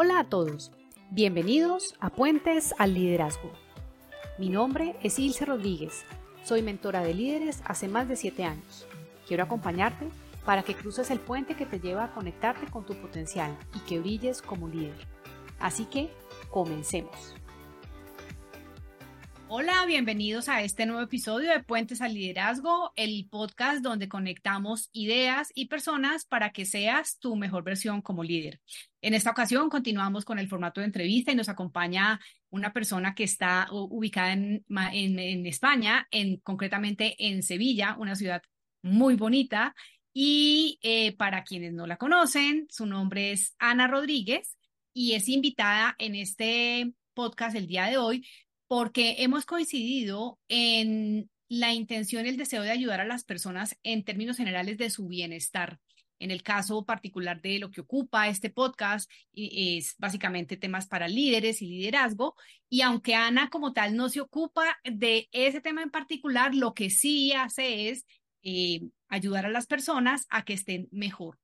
Hola a todos, bienvenidos a Puentes al Liderazgo. Mi nombre es Ilse Rodríguez, soy mentora de líderes hace más de 7 años. Quiero acompañarte para que cruces el puente que te lleva a conectarte con tu potencial y que brilles como líder. Así que, comencemos. Hola, bienvenidos a este nuevo episodio de Puentes al Liderazgo, el podcast donde conectamos ideas y personas para que seas tu mejor versión como líder. En esta ocasión continuamos con el formato de entrevista y nos acompaña una persona que está ubicada en, España, en, concretamente en Sevilla, una ciudad muy bonita. Y eh, para quienes no la conocen, su nombre es Ana Rodríguez y es invitada en este podcast el día de hoy porque hemos coincidido en la intención y el deseo de ayudar a las personas en términos generales de su bienestar. En el caso particular de lo que ocupa este podcast, es básicamente temas para líderes y liderazgo. Y aunque Ana como tal no se ocupa de ese tema en particular, lo que sí hace es eh, ayudar a las personas a que estén mejor,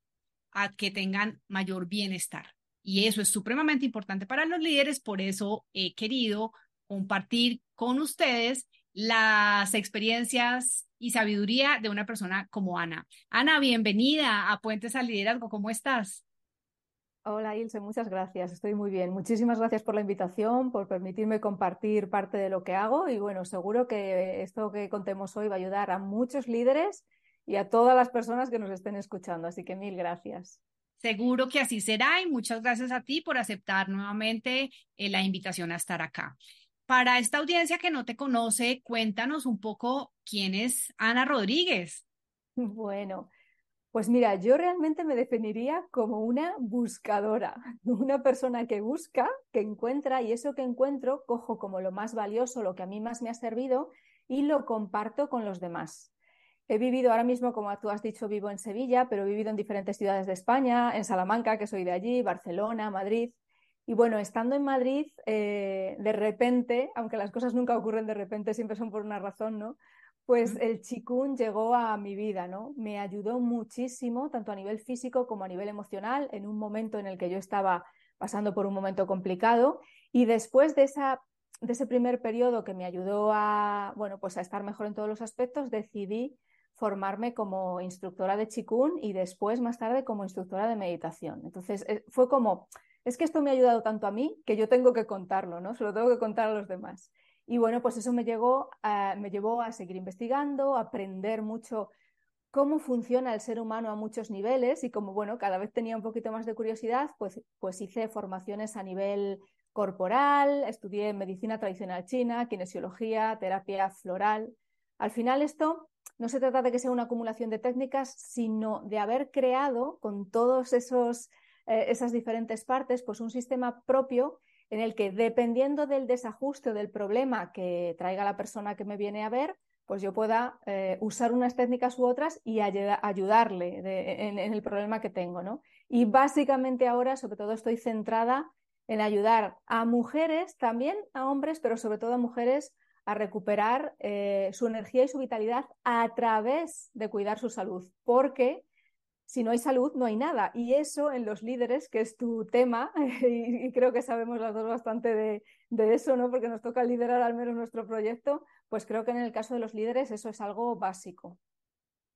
a que tengan mayor bienestar. Y eso es supremamente importante para los líderes, por eso he querido compartir con ustedes las experiencias y sabiduría de una persona como Ana. Ana, bienvenida a Puentes al Liderazgo. ¿Cómo estás? Hola Ilse, muchas gracias. Estoy muy bien. Muchísimas gracias por la invitación, por permitirme compartir parte de lo que hago y bueno, seguro que esto que contemos hoy va a ayudar a muchos líderes y a todas las personas que nos estén escuchando. Así que mil gracias. Seguro que así será y muchas gracias a ti por aceptar nuevamente eh, la invitación a estar acá. Para esta audiencia que no te conoce, cuéntanos un poco quién es Ana Rodríguez. Bueno, pues mira, yo realmente me definiría como una buscadora, una persona que busca, que encuentra y eso que encuentro cojo como lo más valioso, lo que a mí más me ha servido y lo comparto con los demás. He vivido ahora mismo, como tú has dicho, vivo en Sevilla, pero he vivido en diferentes ciudades de España, en Salamanca, que soy de allí, Barcelona, Madrid. Y bueno, estando en Madrid, eh, de repente, aunque las cosas nunca ocurren de repente, siempre son por una razón, ¿no? Pues el chikun llegó a mi vida, ¿no? Me ayudó muchísimo, tanto a nivel físico como a nivel emocional, en un momento en el que yo estaba pasando por un momento complicado. Y después de, esa, de ese primer periodo que me ayudó a, bueno, pues a estar mejor en todos los aspectos, decidí formarme como instructora de chikun y después, más tarde, como instructora de meditación. Entonces, eh, fue como es que esto me ha ayudado tanto a mí que yo tengo que contarlo, ¿no? Se lo tengo que contar a los demás. Y bueno, pues eso me, llegó me llevó a seguir investigando, a aprender mucho cómo funciona el ser humano a muchos niveles y como, bueno, cada vez tenía un poquito más de curiosidad, pues, pues hice formaciones a nivel corporal, estudié medicina tradicional china, kinesiología, terapia floral. Al final esto no se trata de que sea una acumulación de técnicas, sino de haber creado con todos esos eh, esas diferentes partes, pues un sistema propio en el que dependiendo del desajuste o del problema que traiga la persona que me viene a ver, pues yo pueda eh, usar unas técnicas u otras y ayudarle en, el problema que tengo, ¿no? Y básicamente ahora, sobre todo, estoy centrada en ayudar a mujeres, también a hombres, pero sobre todo a mujeres a recuperar eh, su energía y su vitalidad a través de cuidar su salud, porque si no hay salud, no hay nada. Y eso en los líderes, que es tu tema, y, creo que sabemos las dos bastante de, eso, ¿no? Porque nos toca liderar al menos nuestro proyecto, pues creo que en el caso de los líderes eso es algo básico.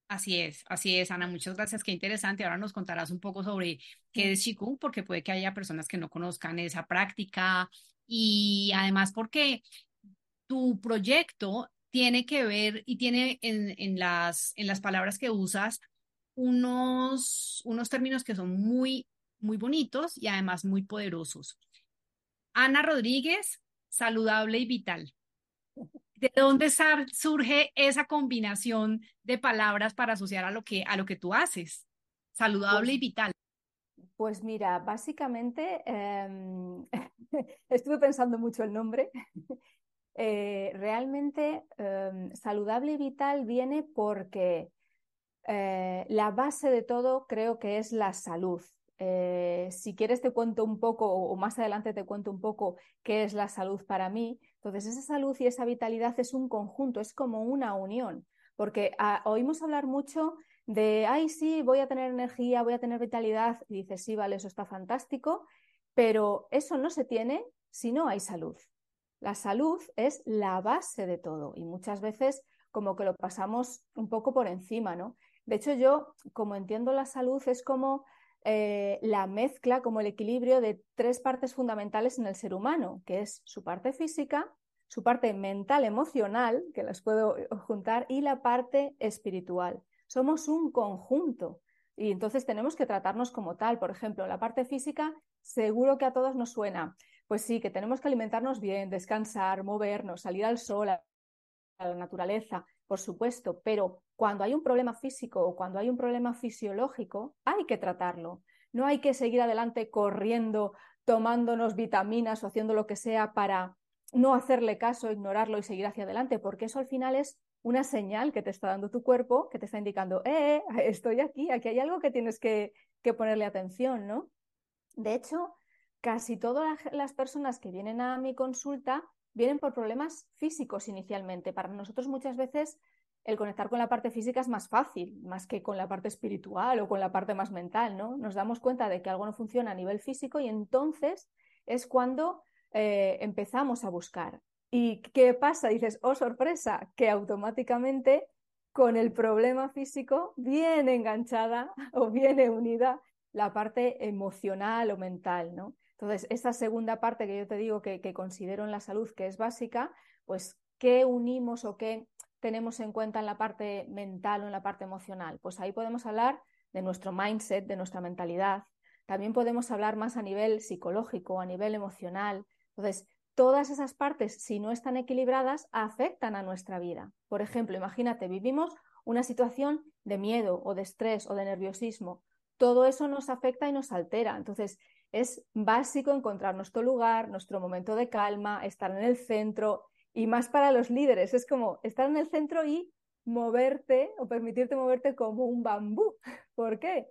Así es, así es, Ana. Muchas gracias. Qué interesante. Ahora nos contarás un poco sobre qué es Qigong, porque puede que haya personas que no conozcan esa práctica y además porque tu proyecto tiene que ver y tiene en, las, en las palabras que usas unos, unos términos que son muy, muy bonitos y además muy poderosos. Ana Rodríguez, saludable y vital. ¿De dónde surge esa combinación de palabras para asociar a lo que, a lo que tú haces? Saludable y pues vital. Pues mira, básicamente em, estuve pensando mucho el nombre. Eh, realmente em, saludable y vital viene porque eh, la base de todo creo que es la salud. Eh, si quieres te cuento un poco, o más adelante te cuento un poco qué es la salud para mí. Entonces, esa salud y esa vitalidad es un conjunto, es como una unión, porque ah, oímos hablar mucho de, ay, sí, voy a tener energía, voy a tener vitalidad, y dices, sí, vale, eso está fantástico, Pero eso no se tiene si no hay salud. La salud es la base de todo y muchas veces como que lo pasamos un poco por encima, ¿no? De hecho, yo, como entiendo la salud, es como eh, la mezcla, como el equilibrio de tres partes fundamentales en el ser humano, que es su parte física, su parte mental, emocional, que las puedo eh, juntar, y la parte espiritual. Somos un conjunto y entonces tenemos que tratarnos como tal. Por ejemplo, la parte física, seguro que a todos nos suena. Pues sí, que tenemos que alimentarnos bien, descansar, movernos, salir al sol, a la naturaleza, por supuesto, pero cuando hay un problema físico o cuando hay un problema fisiológico, hay que tratarlo. No hay que seguir adelante corriendo, tomándonos vitaminas o haciendo lo que sea para no hacerle caso, ignorarlo y seguir hacia adelante, porque eso al final es una señal que te está dando tu cuerpo, que te está indicando, eh, estoy aquí, aquí hay algo que tienes que, que ponerle atención, ¿no? De hecho, casi todas las personas que vienen a mi consulta vienen por problemas físicos inicialmente. Para nosotros muchas veces el conectar con la parte física es más fácil, más que con la parte espiritual o con la parte más mental, ¿no? Nos damos cuenta de que algo no funciona a nivel físico y entonces es cuando eh, empezamos a buscar. ¿Y qué pasa? Dices, oh sorpresa, que automáticamente con el problema físico viene enganchada o viene unida la parte emocional o mental, ¿no? Entonces, esa segunda parte que yo te digo que, que considero en la salud que es básica, pues, ¿qué unimos o qué tenemos en cuenta en la parte mental o en la parte emocional? Pues ahí podemos hablar de nuestro mindset, de nuestra mentalidad. También podemos hablar más a nivel psicológico, a nivel emocional, entonces, todas esas partes, si no están equilibradas, afectan a nuestra vida. Por ejemplo, imagínate, vivimos una situación de miedo o de estrés o de nerviosismo. Todo eso nos afecta y nos altera. Entonces, es básico encontrar nuestro lugar, nuestro momento de calma, estar en el centro y más para los líderes. Es como estar en el centro y moverte o permitirte moverte como un bambú. ¿Por qué?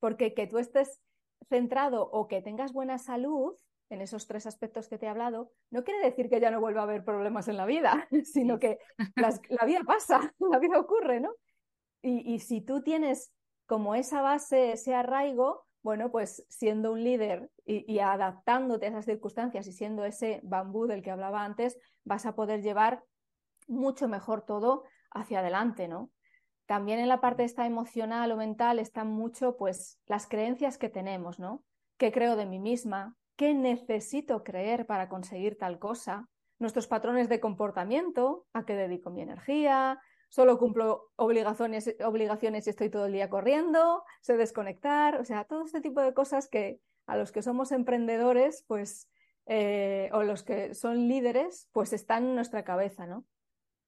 Porque que tú estés centrado o que tengas buena salud en esos tres aspectos que te he hablado, no quiere decir que ya no vuelva a haber problemas en la vida, sino que la vida pasa, la vida ocurre, ¿no? Y, si tú tienes como esa base, ese arraigo, bueno, pues siendo un líder y, y, adaptándote a esas circunstancias y siendo ese bambú del que hablaba antes, vas a poder llevar mucho mejor todo hacia adelante, ¿no? También en la parte esta emocional o mental están mucho, pues, las creencias que tenemos, ¿no? ¿Qué creo de mí misma? qué necesito creer para conseguir tal cosa, nuestros patrones de comportamiento, a qué dedico mi energía, solo cumplo obligaciones, obligaciones y estoy todo el día corriendo, sé desconectar, o sea, todo este tipo de cosas que a los que somos emprendedores, pues, eh, o los que son líderes, pues están en nuestra cabeza, ¿no?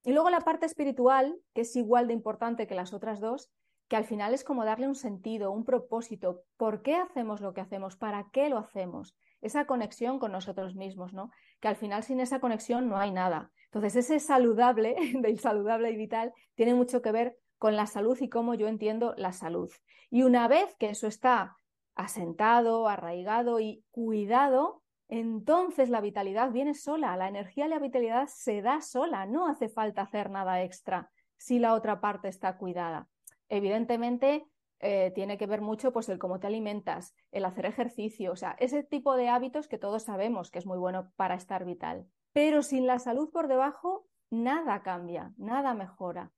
Y luego la parte espiritual, que es igual de importante que las otras dos, que al final es como darle un sentido, un propósito, ¿por qué hacemos lo que hacemos? ¿Para qué lo hacemos? esa conexión con nosotros mismos, ¿no? Que al final sin esa conexión no hay nada. Entonces, ese saludable, del saludable y vital, tiene mucho que ver con la salud y cómo yo entiendo la salud. Y una vez que eso está asentado, arraigado y cuidado, entonces la vitalidad viene sola, la energía y la vitalidad se da sola, no hace falta hacer nada extra si la otra parte está cuidada. Evidentemente, eh, tiene que ver mucho pues el cómo te alimentas, el hacer ejercicio, o sea, ese tipo de hábitos que todos sabemos que es muy bueno para estar vital. Pero sin la salud por debajo, nada cambia, nada mejora.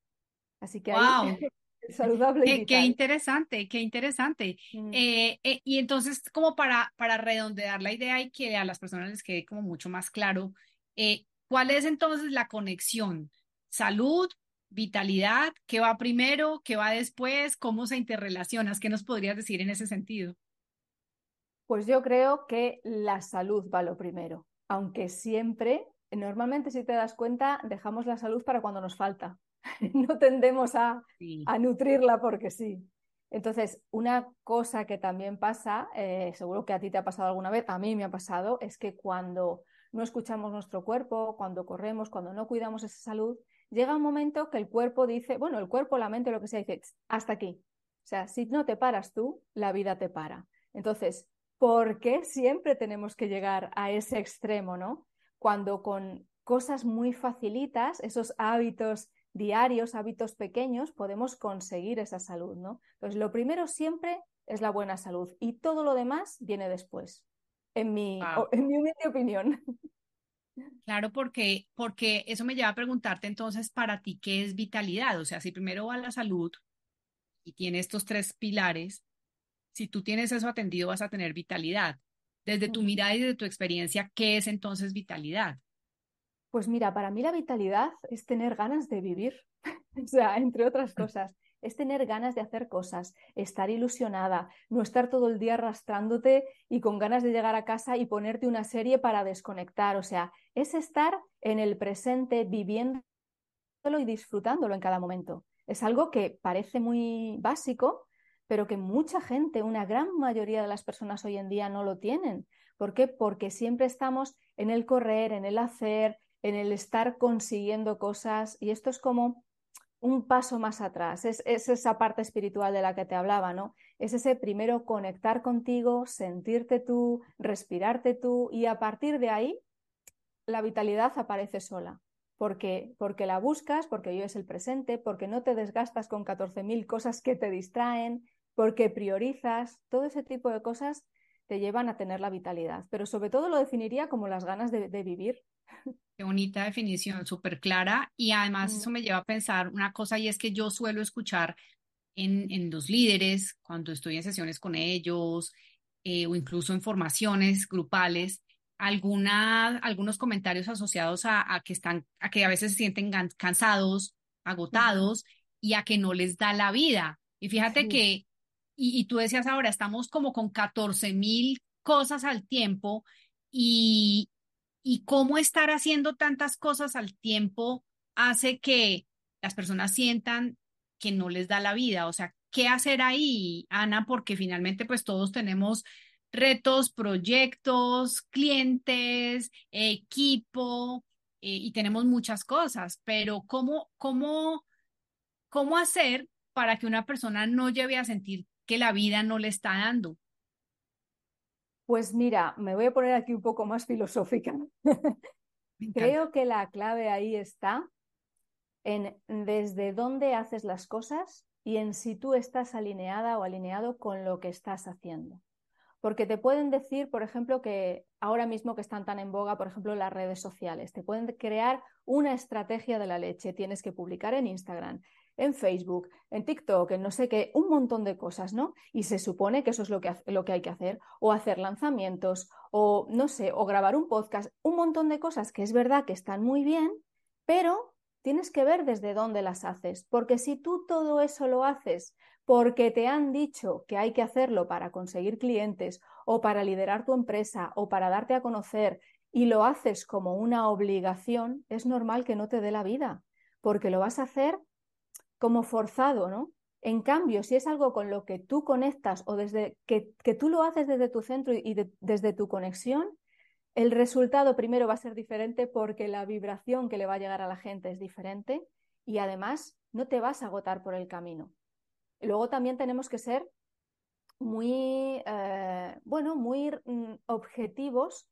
Así que ahí saludable. Qué, qué, interesante, qué interesante. Mm. Eh, eh, y entonces, como para, para redondear la idea y que a las personas les quede como mucho más claro, ¿cuál es entonces la conexión? Salud vitalidad, qué va primero, qué va después, cómo se interrelacionas, ¿qué nos podrías decir en ese sentido? Pues yo creo que la salud va lo primero, aunque siempre, normalmente si te das cuenta, dejamos la salud para cuando nos falta. no tendemos a, a nutrirla porque sí. Entonces, una cosa que también pasa, eh, seguro que a ti te ha pasado alguna vez, a mí me ha pasado, es que cuando no escuchamos nuestro cuerpo, cuando corremos, cuando no cuidamos esa salud, llega un momento que el cuerpo dice, bueno, el cuerpo, la mente, lo que sea, dice, hasta aquí. O sea, si no te paras tú, la vida te para. Entonces, ¿por qué siempre tenemos que llegar a ese extremo, no? Cuando con cosas muy facilitas, esos hábitos diarios, hábitos pequeños, podemos conseguir esa salud, ¿no? Entonces, lo primero siempre es la buena salud y todo lo demás viene después. en mi, en mi humilde opinión. Claro, porque, porque eso me lleva a preguntarte entonces para ti, ¿qué es vitalidad? O sea, si primero va la salud y tiene estos tres pilares, si tú tienes eso atendido, vas a tener vitalidad. Desde tu mirada y desde tu experiencia, ¿qué es entonces vitalidad? Pues mira, para mí la vitalidad es tener ganas de vivir, o sea, entre otras cosas, es tener ganas de hacer cosas, estar ilusionada, no estar todo el día arrastrándote y con ganas de llegar a casa y ponerte una serie para desconectar, o sea, es estar en el presente, viviéndolo y disfrutándolo en cada momento. Es algo que parece muy básico, pero que mucha gente, una gran mayoría de las personas hoy en día no lo tienen. ¿Por qué? Porque siempre estamos en el correr, en el hacer, en el estar consiguiendo cosas y esto es como un paso más atrás, es, esa parte espiritual de la que te hablaba, ¿no? Es ese primero conectar contigo, sentirte tú, respirarte tú y a partir de ahí la vitalidad aparece sola. Porque, porque la buscas, porque vives el presente, porque no te desgastas con 14.000 cosas que te distraen, porque priorizas, todo ese tipo de cosas te llevan a tener la vitalidad. Pero sobre todo lo definiría como las ganas de, vivir. Qué bonita definición, súper clara. Y además eso mm. me lleva a pensar una cosa y es que yo suelo escuchar en, en los líderes, cuando estoy en sesiones con ellos eh, o incluso en formaciones grupales, alguna, algunos comentarios asociados a, que están, a que a veces se sienten cansados, agotados y a que no les da la vida. Y fíjate que y, tú decías ahora, estamos como con 14 mil cosas al tiempo y, y cómo estar haciendo tantas cosas al tiempo hace que las personas sientan que no les da la vida. O sea, ¿qué hacer ahí, Ana? Porque finalmente pues todos tenemos retos, proyectos, clientes, equipo eh, y tenemos muchas cosas, pero ¿cómo, cómo, cómo hacer para que una persona no lleve a sentir que la vida no le está dando? Pues mira, me voy a poner aquí un poco más filosófica. Creo que la clave ahí está en desde dónde haces las cosas y en si tú estás alineada o alineado con lo que estás haciendo. Porque te pueden decir, por ejemplo, que ahora mismo que están tan en boga, por ejemplo, las redes sociales, te pueden crear una estrategia de la leche. Tienes que publicar en Instagram, en Facebook, en TikTok, en no sé qué, un montón de cosas, ¿no? Y se supone que eso es lo que, lo que hay que hacer, o hacer lanzamientos, o no sé, o grabar un podcast, un montón de cosas que es verdad que están muy bien, pero tienes que ver desde dónde las haces, porque si tú todo eso lo haces porque te han dicho que hay que hacerlo para conseguir clientes o para liderar tu empresa o para darte a conocer y lo haces como una obligación, es normal que no te dé la vida, porque lo vas a hacer como forzado, ¿no? En cambio, si es algo con lo que tú conectas o desde que, tú lo haces desde tu centro y desde tu conexión, el resultado primero va a ser diferente porque la vibración que le va a llegar a la gente es diferente y además no te vas a agotar por el camino. Luego también tenemos que ser muy, eh, bueno, muy mm, objetivos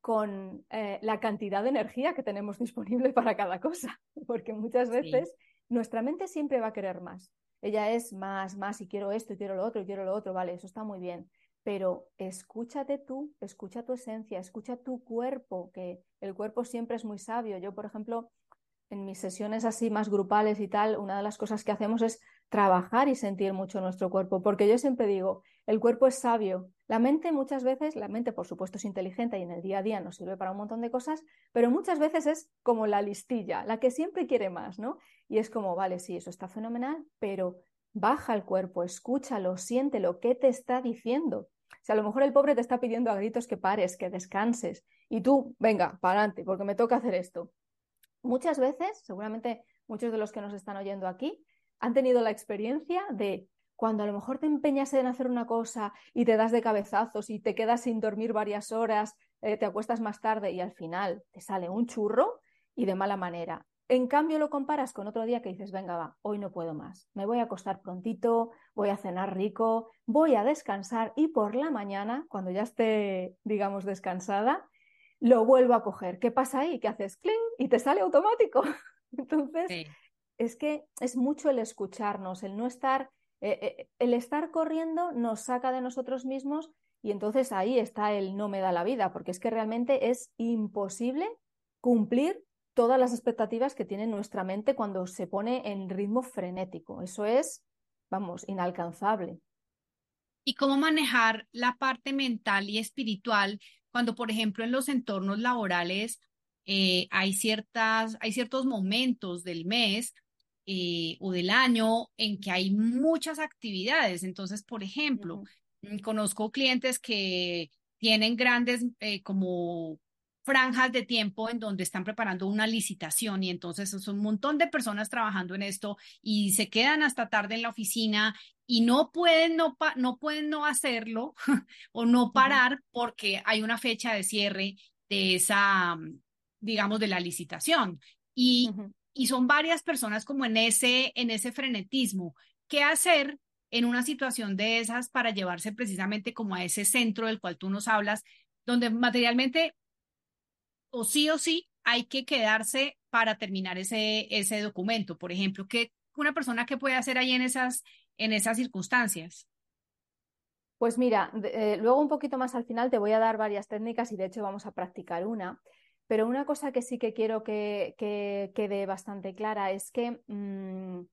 con eh, la cantidad de energía que tenemos disponible para cada cosa, porque muchas veces nuestra mente siempre va a querer más. Ella es más, más, y quiero esto, y quiero lo otro, y quiero lo otro, vale, eso está muy bien. Pero escúchate tú, escucha tu esencia, escucha tu cuerpo, que el cuerpo siempre es muy sabio. Yo, por ejemplo, en mis sesiones así más grupales y tal, una de las cosas que hacemos es trabajar y sentir mucho nuestro cuerpo, porque yo siempre digo, el cuerpo es sabio. La mente muchas veces, la mente por supuesto es inteligente y en el día a día nos sirve para un montón de cosas, pero muchas veces es como la listilla, la que siempre quiere más, ¿no? Y es como, vale, sí, eso está fenomenal, pero baja el cuerpo, escúchalo, siéntelo, ¿qué te está diciendo? Si a lo mejor el pobre te está pidiendo a gritos que pares, que descanses, y tú, venga, para adelante, porque me toca hacer esto. Muchas veces, seguramente muchos de los que nos están oyendo aquí, han tenido la experiencia de cuando a lo mejor te empeñas en hacer una cosa y te das de cabezazos y te quedas sin dormir varias horas, eh, te acuestas más tarde y al final te sale un churro y de mala manera. En cambio lo comparas con otro día que dices, venga, va, hoy no puedo más, me voy a acostar prontito, voy a cenar rico, voy a descansar y por la mañana, cuando ya esté, digamos, descansada, lo vuelvo a coger. ¿Qué pasa ahí? ¿Qué haces? ¡Cling! Y te sale automático. Entonces, es que es mucho el escucharnos, el no estar Eh, eh, el estar corriendo nos saca de nosotros mismos y entonces ahí está el no me da la vida, porque es que realmente es imposible cumplir todas las expectativas que tiene nuestra mente cuando se pone en ritmo frenético. Eso es, vamos, inalcanzable. ¿Y cómo manejar la parte mental y espiritual cuando, por ejemplo, en los entornos laborales eh, hay, ciertas, hay ciertos momentos del mes eh, o del año en que hay muchas actividades? Entonces, por ejemplo, mm, conozco clientes que tienen grandes eh, como franjas de tiempo en donde están preparando una licitación y entonces son un montón de personas trabajando en esto y se quedan hasta tarde en la oficina y no pueden no, no, pueden no hacerlo o no parar porque hay una fecha de cierre de esa, digamos, de la licitación. Y, y son varias personas como en ese, en ese frenetismo. ¿Qué hacer en una situación de esas para llevarse precisamente como a ese centro del cual tú nos hablas, donde materialmente o sí o sí hay que quedarse para terminar ese, ese documento. Por ejemplo, ¿qué una persona que puede hacer ahí en esas, en esas circunstancias? Pues mira, eh, luego un poquito más al final te voy a dar varias técnicas y de hecho vamos a practicar una. Pero una cosa que sí que quiero que, quede bastante clara es que mm,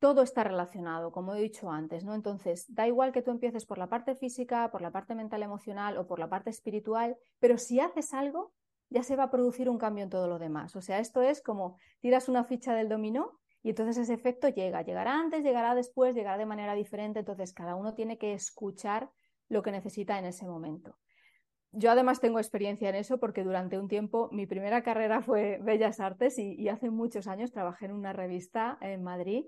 todo está relacionado, como he dicho antes, ¿no? Entonces, da igual que tú empieces por la parte física, por la parte mental emocional o por la parte espiritual, pero si haces algo, ya se va a producir un cambio en todo lo demás. O sea, esto es como tiras una ficha del dominó y entonces ese efecto llega. Llegará antes, llegará después, llegará de manera diferente. Entonces, cada uno tiene que escuchar lo que necesita en ese momento. Yo además tengo experiencia en eso porque durante un tiempo mi primera carrera fue Bellas Artes y, y hace muchos años trabajé en una revista en Madrid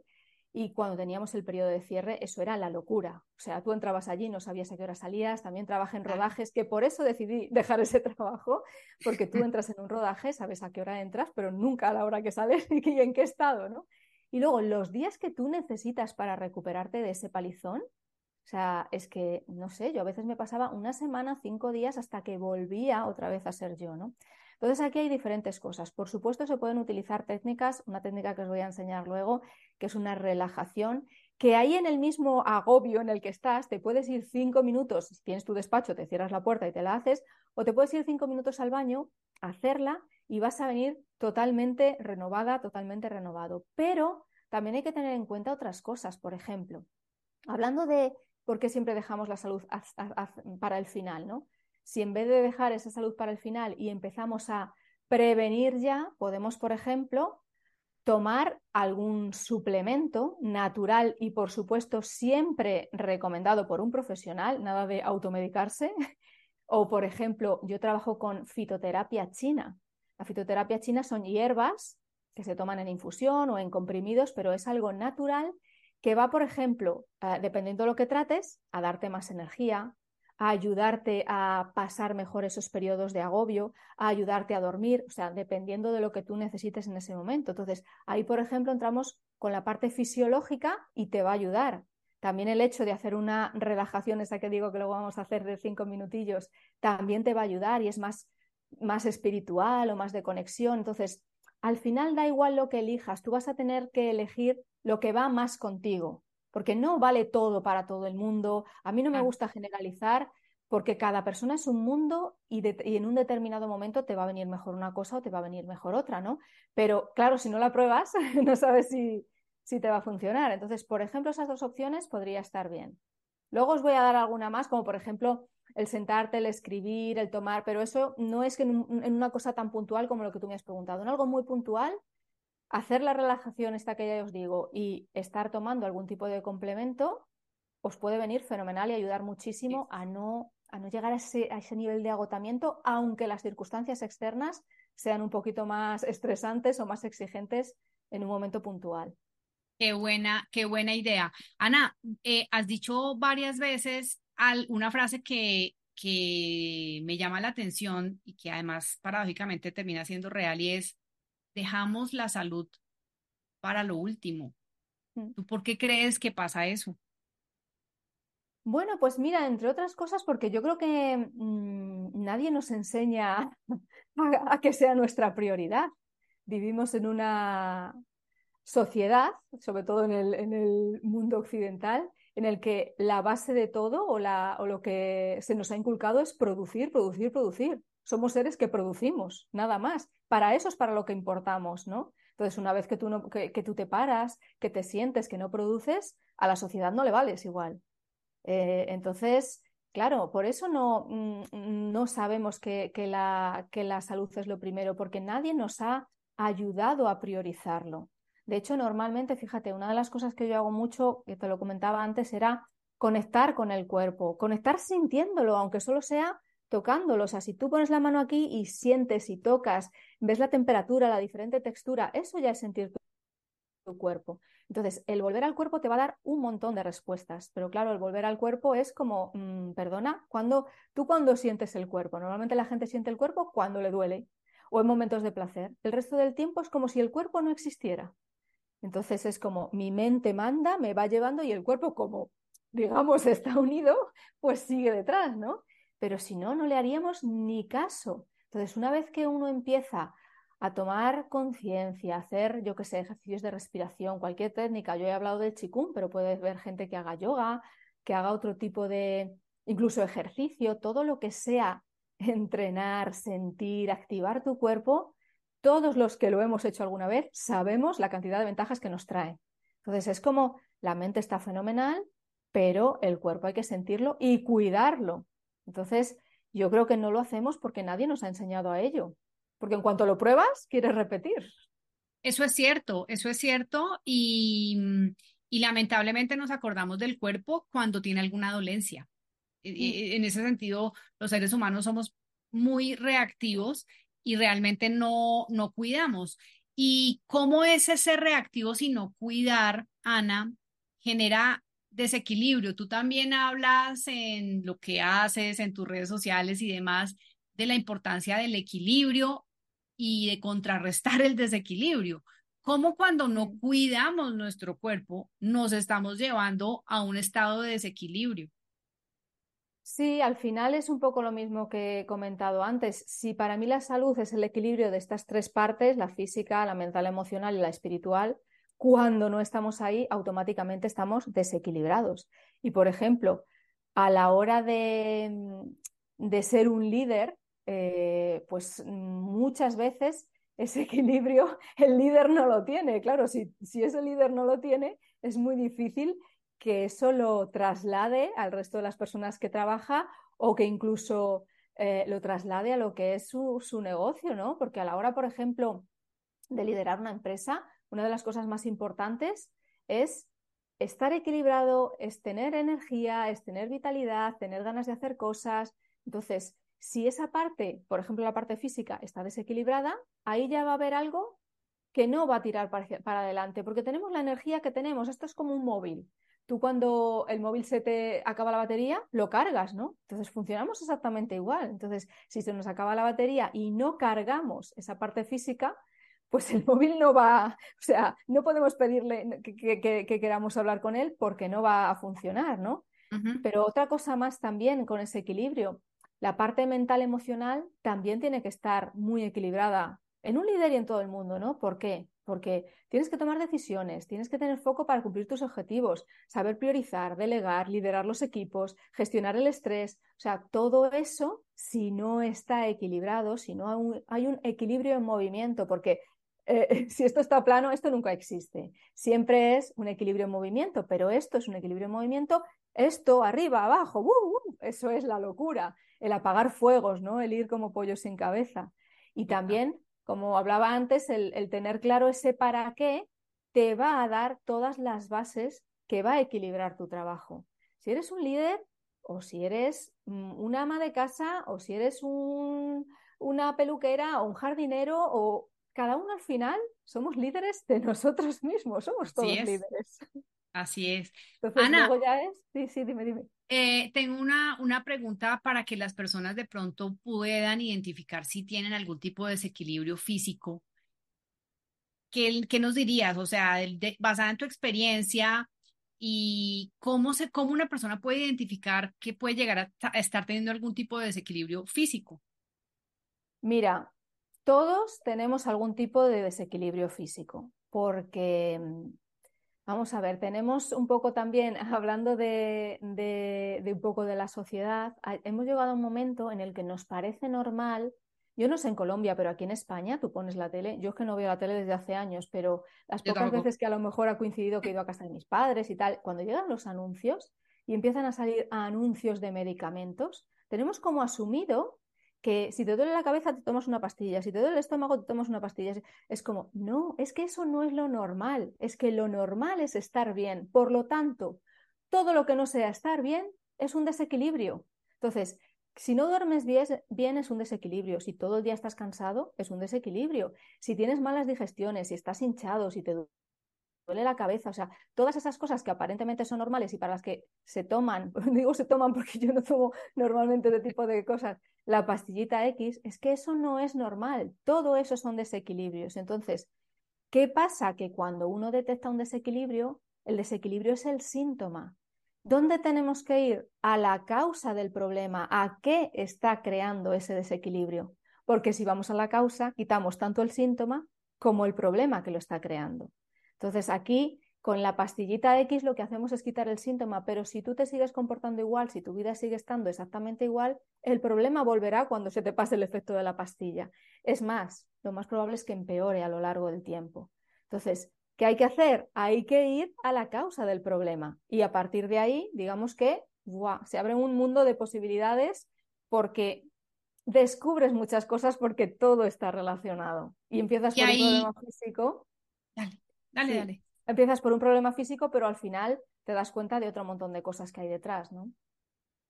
y cuando teníamos el periodo de cierre, eso era la locura. O sea, tú entrabas allí, no sabías a qué hora salías, también trabajé en rodajes, que por eso decidí dejar ese trabajo, porque tú entras en un rodaje, sabes a qué hora entras, pero nunca a la hora que sales y en qué estado, ¿no? Y luego, los días que tú necesitas para recuperarte de ese palizón, o sea, es que, no sé, yo a veces me pasaba una semana, cinco días, hasta que volvía otra vez a ser yo, ¿no? Entonces aquí hay diferentes cosas. Por supuesto se pueden utilizar técnicas, una técnica que os voy a enseñar luego, que es una relajación, que ahí en el mismo agobio en el que estás, te puedes ir cinco minutos, si tienes tu despacho, te cierras la puerta y te la haces, o te puedes ir cinco minutos al baño, hacerla y vas a venir totalmente renovada, totalmente renovado. Pero también hay que tener en cuenta otras cosas, por ejemplo, hablando de por qué siempre dejamos la salud para el final, ¿no? Si en vez de dejar esa salud para el final y empezamos a prevenir ya, podemos, por ejemplo, tomar algún suplemento natural y, por supuesto, siempre recomendado por un profesional, nada de automedicarse. o, por ejemplo, yo trabajo con fitoterapia china. La fitoterapia china son hierbas que se toman en infusión o en comprimidos, pero es algo natural que va, por ejemplo, eh, dependiendo de lo que trates, a darte más energía, a ayudarte a pasar mejor esos periodos de agobio, a ayudarte a dormir, o sea, dependiendo de lo que tú necesites en ese momento. Entonces, ahí, por ejemplo, entramos con la parte fisiológica y te va a ayudar. También el hecho de hacer una relajación, esa que digo que luego vamos a hacer de cinco minutillos, también te va a ayudar y es más, más espiritual o más de conexión. Entonces, al final da igual lo que elijas, tú vas a tener que elegir lo que va más contigo porque no vale todo para todo el mundo. A mí no me gusta generalizar porque cada persona es un mundo y, en un determinado momento te va a venir mejor una cosa o te va a venir mejor otra, ¿no? Pero claro, si no la pruebas, no sabes si, si te va a funcionar. Entonces, por ejemplo, esas dos opciones podría estar bien. Luego os voy a dar alguna más, como por ejemplo el sentarte, el escribir, el tomar, pero eso no es que en, en, una cosa tan puntual como lo que tú me has preguntado. En algo muy puntual, hacer la relajación esta que ya os digo y estar tomando algún tipo de complemento os puede venir fenomenal y ayudar muchísimo a no, a no llegar a ese, a ese nivel de agotamiento, aunque las circunstancias externas sean un poquito más estresantes o más exigentes en un momento puntual. Qué buena, qué buena idea. Ana, eh, has dicho varias veces una frase que, que me llama la atención y que además paradójicamente termina siendo real y es dejamos la salud para lo último. Mm. ¿Tú por qué crees que pasa eso? Bueno, pues mira, entre otras cosas, porque yo creo que mm, nadie nos enseña a, que sea nuestra prioridad. Vivimos en una sociedad, sobre todo en el, en el mundo occidental, en el que la base de todo o, la, o lo que se nos ha inculcado es producir, producir, producir. Somos seres que producimos, nada más. Para eso es para lo que importamos, ¿no? Entonces, una vez que tú, no, que, tú te paras, que te sientes, que no produces, a la sociedad no le vales igual. Eh, entonces, claro, por eso no, mm, no sabemos que, que, la, que la salud es lo primero, porque nadie nos ha ayudado a priorizarlo. De hecho, normalmente, fíjate, una de las cosas que yo hago mucho, que te lo comentaba antes, era conectar con el cuerpo, conectar sintiéndolo, aunque solo sea tocándolo. O sea, si tú pones la mano aquí y sientes y tocas, ves la temperatura, la diferente textura, eso ya es sentir tu, cuerpo. Entonces, el volver al cuerpo te va a dar un montón de respuestas, pero claro, el volver al cuerpo es como, mm, perdona, cuando tú cuando sientes el cuerpo, normalmente la gente siente el cuerpo cuando le duele o en momentos de placer. El resto del tiempo es como si el cuerpo no existiera. Entonces es como mi mente manda, me va llevando y el cuerpo como, digamos, está unido, pues sigue detrás, ¿no? Pero si no, no le haríamos ni caso. Entonces, una vez que uno empieza a tomar conciencia, hacer, yo qué sé, ejercicios de respiración, cualquier técnica, yo he hablado del chikung, pero puedes ver gente que haga yoga, que haga otro tipo de, incluso ejercicio, todo lo que sea entrenar, sentir, activar tu cuerpo, todos los que lo hemos hecho alguna vez sabemos la cantidad de ventajas que nos trae. Entonces es como la mente está fenomenal, pero el cuerpo hay que sentirlo y cuidarlo. Entonces yo creo que no lo hacemos porque nadie nos ha enseñado a ello. Porque en cuanto lo pruebas, quieres repetir. Eso es cierto, eso es cierto y, y lamentablemente nos acordamos del cuerpo cuando tiene alguna dolencia. Mm. En ese sentido, los seres humanos somos muy reactivos y realmente no, no cuidamos. ¿Y cómo es ese reactivo si no cuidar, Ana, genera desequilibrio? Tú también hablas en lo que haces, en tus redes sociales y demás, de la importancia del equilibrio y de contrarrestar el desequilibrio. ¿Cómo cuando no cuidamos nuestro cuerpo nos estamos llevando a un estado de desequilibrio? Sí, al final es un poco lo mismo que he comentado antes. Si para mí la salud es el equilibrio de estas tres partes, la física, la mental, emocional y la espiritual, cuando no estamos ahí, automáticamente estamos desequilibrados. Y, por ejemplo, a la hora de, de ser un líder, eh, pues muchas veces ese equilibrio el líder no lo tiene. Claro, si, si ese líder no lo tiene, es muy difícil que eso lo traslade al resto de las personas que trabaja o que incluso eh, lo traslade a lo que es su, su, negocio, ¿no? Porque a la hora, por ejemplo, de liderar una empresa, una de las cosas más importantes es estar equilibrado, es tener energía, es tener vitalidad, tener ganas de hacer cosas. Entonces, si esa parte, por ejemplo, la parte física está desequilibrada, ahí ya va a haber algo que no va a tirar para, para adelante, porque tenemos la energía que tenemos. Esto es como un móvil tú cuando el móvil se te acaba la batería, lo cargas, ¿no? Entonces funcionamos exactamente igual. Entonces, si se nos acaba la batería y no cargamos esa parte física, pues el móvil no va, o sea, no podemos pedirle que, queramos hablar con él porque no va a funcionar, ¿no? Pero otra cosa más también con ese equilibrio, la parte mental emocional también tiene que estar muy equilibrada en un líder y en todo el mundo, ¿no? ¿Por qué? porque tienes que tomar decisiones, tienes que tener foco para cumplir tus objetivos, saber priorizar, delegar, liderar los equipos, gestionar el estrés. O sea, todo eso, si no está equilibrado, si no hay un, equilibrio en movimiento, porque eh, si esto está plano, esto nunca existe. Siempre es un equilibrio en movimiento, pero esto es un equilibrio en movimiento, esto arriba, abajo, eso es la locura, el apagar fuegos, ¿no? El ir como pollo sin cabeza. Y también como hablaba antes, el, tener claro ese para qué te va a dar todas las bases que va a equilibrar tu trabajo. Si eres un líder o si eres mm, una ama de casa o si eres una peluquera o un jardinero o cada uno al final somos líderes de nosotros mismos, somos todos líderes. Así es. Entonces, Ana, luego ya es, sí, sí, dime, dime. Eh, tengo una, una pregunta para que las personas de pronto puedan identificar si tienen algún tipo de desequilibrio físico. ¿Qué, qué nos dirías? O sea, basada en tu experiencia y cómo, se, cómo una persona puede identificar que puede llegar a, a estar teniendo algún tipo de desequilibrio físico. Mira, todos tenemos algún tipo de desequilibrio físico, porque Vamos a ver, tenemos un poco también, hablando de, de, un poco de la sociedad, hemos llegado a un momento en el que nos parece normal, yo no sé en Colombia, pero aquí en España tú pones la tele, yo es que no veo la tele desde hace años, pero las pocas veces que a lo mejor ha coincidido que he ido a casa de mis padres y tal, cuando llegan los anuncios y empiezan a salir anuncios de medicamentos, tenemos como asumido que si te duele la cabeza te tomas una pastilla, si te duele el estómago te tomas una pastilla. Es como, no, es que eso no es lo normal, es que lo normal es estar bien. Por lo tanto, todo lo que no sea estar bien es un desequilibrio. Entonces, si no duermes bien, es un desequilibrio. Si todo el día estás cansado, es un desequilibrio. Si tienes malas digestiones, si estás hinchado, si te duele la cabeza, o sea, todas esas cosas que aparentemente son normales y para las que se toman, digo se toman porque yo no tomo normalmente ese tipo de cosas, la pastillita X, es que eso no es normal, todo eso son desequilibrios. Entonces, ¿qué pasa? Que cuando uno detecta un desequilibrio, el desequilibrio es el síntoma. ¿Dónde tenemos que ir? A la causa del problema, a qué está creando ese desequilibrio. Porque si vamos a la causa, quitamos tanto el síntoma como el problema que lo está creando. Entonces, aquí con la pastillita X lo que hacemos es quitar el síntoma, pero si tú te sigues comportando igual, si tu vida sigue estando exactamente igual, el problema volverá cuando se te pase el efecto de la pastilla. Es más, lo más probable es que empeore a lo largo del tiempo. Entonces, ¿qué hay que hacer? Hay que ir a la causa del problema y a partir de ahí, digamos que se abre un mundo de posibilidades porque descubres muchas cosas porque todo está relacionado y empiezas por un problema físico. Dale, dale. Empiezas por un problema físico, pero al final te das cuenta de otro montón de cosas que hay detrás, ¿no?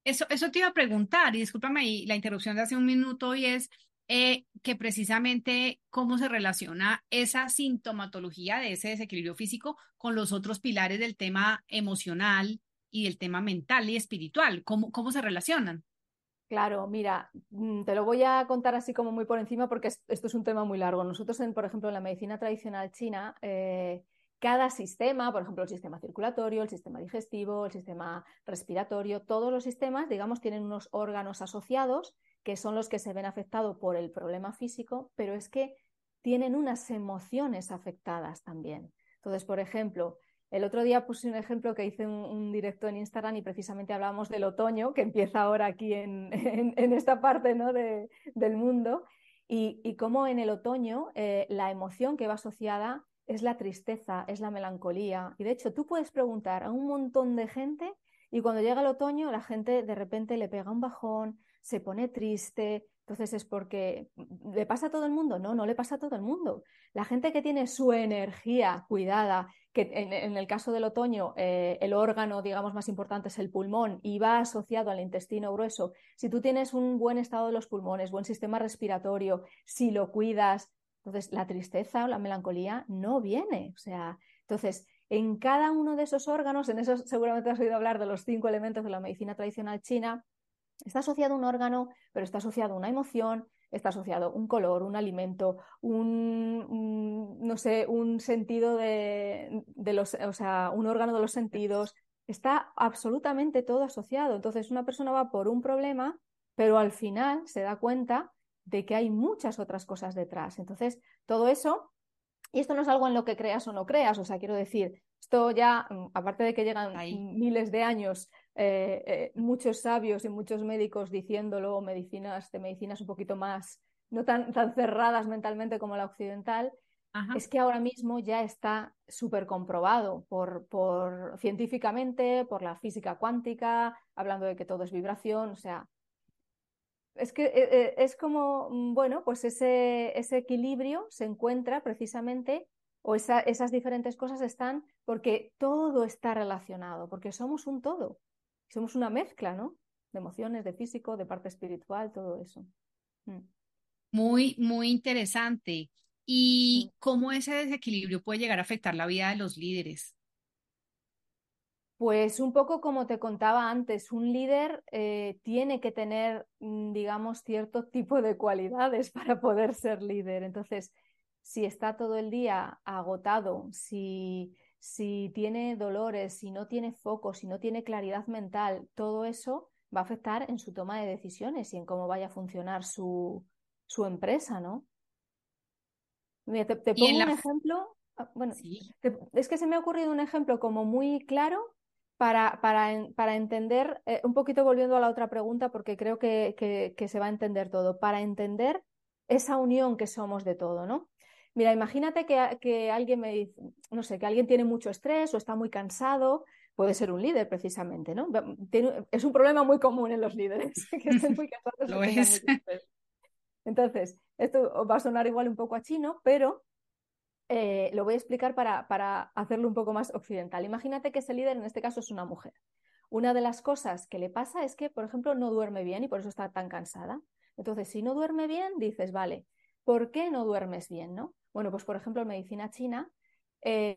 Eso, eso te iba a preguntar, y discúlpame la interrupción de hace un minuto, y es eh, que precisamente cómo se relaciona esa sintomatología de ese desequilibrio físico con los otros pilares del tema emocional y del tema mental y espiritual, cómo, cómo se relacionan. Claro, mira, mm, te lo voy a contar así como muy por encima porque esto es un tema muy largo. Nosotros, en, por ejemplo, en la medicina tradicional china, eh, cada sistema, por ejemplo, el sistema circulatorio, el sistema digestivo, el sistema respiratorio, todos los sistemas, digamos, tienen unos órganos asociados que son los que se ven afectados por el problema físico, pero es que tienen unas emociones afectadas también. Entonces, por ejemplo, el otro día puse un ejemplo que hice un, directo en Instagram y precisamente hablábamos del otoño, que empieza ahora aquí en, esta parte ¿no? del mundo, y, y cómo en el otoño eh, la emoción que va asociada es la tristeza, es la melancolía. Y de hecho, tú puedes preguntar a un montón de gente y cuando llega el otoño la gente de repente le pega un bajón, se pone triste, entonces es porque le pasa a todo el mundo, no, no le pasa a todo el mundo. La gente que tiene su energía cuidada, que en, el caso del otoño eh, el órgano, digamos, más importante es el pulmón y va asociado al intestino grueso. Si tú tienes un buen estado de los pulmones, buen sistema respiratorio, si lo cuidas, entonces la tristeza o la melancolía no viene. O sea, entonces en cada uno de esos órganos, en eso seguramente has oído hablar de los cinco elementos de la medicina tradicional china, Está asociado un órgano, pero está asociado una emoción, está asociado un color, un alimento, un, no sé, un sentido de, los, o sea, un órgano de los sentidos. Está absolutamente todo asociado. Entonces, una persona va por un problema, pero al final se da cuenta de que hay muchas otras cosas detrás. Entonces, todo eso, y esto no es algo en lo que creas o no creas, o sea, quiero decir, esto ya, mm, aparte de que llegan miles de años eh, eh, muchos sabios y muchos médicos diciéndolo, medicinas de medicinas un poquito más, no tan, tan cerradas mentalmente como la occidental, es que ahora mismo ya está súper comprobado por, por, científicamente, por la física cuántica, hablando de que todo es vibración, o sea, es que eh, es como, mm, bueno, pues ese, ese equilibrio se encuentra precisamente o esas diferentes cosas están porque todo está relacionado, porque somos un todo. Somos una mezcla, ¿no? De emociones, de físico, de parte espiritual, todo eso. Mm. Muy, muy interesante. ¿Y mm. cómo ese desequilibrio puede llegar a afectar la vida de los líderes? Pues un poco como te contaba antes, un líder eh, tiene que tener, mm, digamos, cierto tipo de cualidades para poder ser líder. Entonces, si está todo el día agotado, si si tiene dolores, si no tiene foco, si no tiene claridad mental, todo eso va a afectar en su toma de decisiones y en cómo vaya a funcionar su, su empresa, ¿no? te, pongo un ejemplo Ah, bueno, es que se me ha ocurrido un ejemplo como muy claro para, para, para entender, eh, un poquito volviendo a la otra pregunta, porque creo que, que, se va a entender todo, para entender esa unión que somos de todo, ¿no? Mira, imagínate que, que, alguien me dice, no sé, que alguien tiene mucho estrés o está muy cansado, puede ser un líder precisamente, ¿no? es un problema muy común en los líderes, que estén muy cansados. Lo es. Entonces, esto va a sonar igual un poco a chino, pero eh, lo voy a explicar para, para hacerlo un poco más occidental. Imagínate que ese líder en este caso es una mujer. Una de las cosas que le pasa es que, por ejemplo, no duerme bien y por eso está tan cansada. Entonces, si no duerme bien, dices, vale, ¿por qué no duermes bien? ¿no? Bueno, pues por ejemplo, en medicina china eh,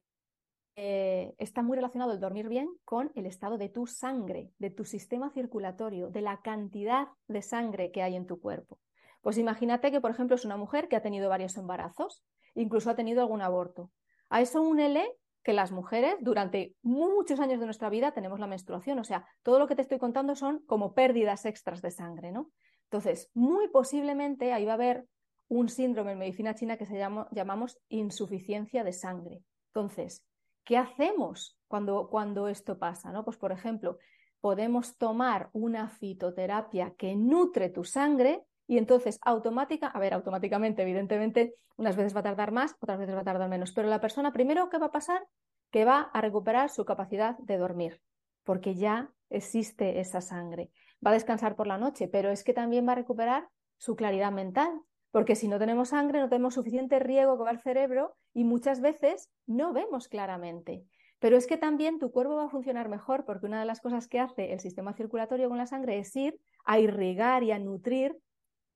eh, está muy relacionado el dormir bien con el estado de tu sangre, de tu sistema circulatorio, de la cantidad de sangre que hay en tu cuerpo. Pues imagínate que, por ejemplo, es una mujer que ha tenido varios embarazos incluso ha tenido algún aborto. A eso únele que las mujeres durante muchos años de nuestra vida tenemos la menstruación, o sea, todo lo que te estoy contando son como pérdidas extras de sangre, ¿no? Entonces, muy posiblemente ahí va a haber un síndrome en medicina china que se llama, llamamos insuficiencia de sangre. Entonces, ¿qué hacemos cuando, cuando esto pasa? ¿no? Pues, por ejemplo, podemos tomar una fitoterapia que nutre tu sangre y entonces, automática, a ver, automáticamente, evidentemente, unas veces va a tardar más, otras veces va a tardar menos. Pero la persona, primero, ¿qué va a pasar? Que va a recuperar su capacidad de dormir, porque ya existe esa sangre. Va a descansar por la noche, pero es que también va a recuperar su claridad mental, porque si no tenemos sangre, no tenemos suficiente riego que va al cerebro y muchas veces no vemos claramente. Pero es que también tu cuerpo va a funcionar mejor porque una de las cosas que hace el sistema circulatorio con la sangre es ir a irrigar y a nutrir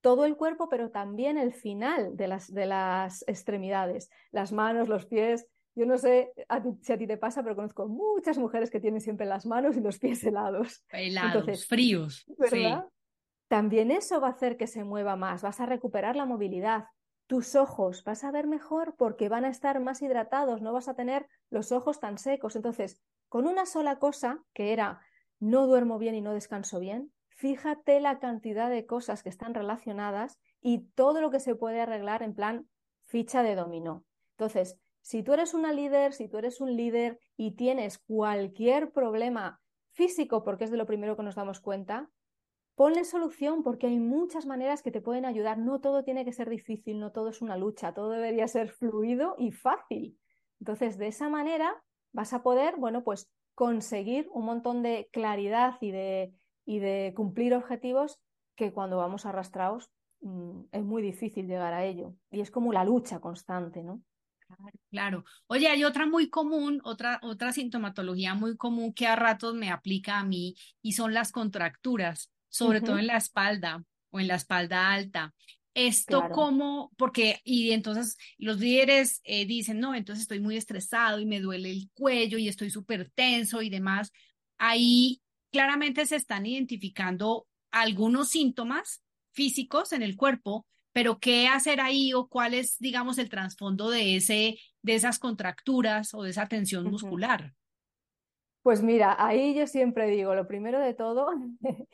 todo el cuerpo, pero también el final de las, de las extremidades, las manos, los pies. Yo no sé si a ti te pasa, pero conozco muchas mujeres que tienen siempre las manos y los pies helados. Helados, fríos. También eso va a hacer que se mueva más, vas a recuperar la movilidad. Tus ojos vas a ver mejor porque van a estar más hidratados, no vas a tener los ojos tan secos. Entonces, con una sola cosa, que era no duermo bien y no descanso bien, fíjate la cantidad de cosas que están relacionadas y todo lo que se puede arreglar en plan ficha de dominó. Entonces, si tú eres una líder, si tú eres un líder y tienes cualquier problema físico, porque es de lo primero que nos damos cuenta, ponle solución porque hay muchas maneras que te pueden ayudar. No todo tiene que ser difícil, no todo es una lucha, todo debería ser fluido y fácil. Entonces, de esa manera vas a poder, bueno, pues conseguir un montón de claridad y de, y de cumplir objetivos que cuando vamos arrastrados mm, es muy difícil llegar a ello. Y es como la lucha constante, ¿no? Claro. Oye, hay otra muy común, otra, otra sintomatología muy común que a ratos me aplica a mí y son las contracturas, sobre todo en la espalda o en la espalda alta. Esto como, porque, y entonces los líderes eh, dicen, no, entonces estoy muy estresado y me duele el cuello y estoy súper tenso y demás. Ahí claramente se están identificando algunos síntomas físicos en el cuerpo, pero ¿qué hacer ahí o cuál es, digamos, el trasfondo de, ese, de esas contracturas o de esa tensión muscular? Pues mira, ahí yo siempre digo, lo primero de todo,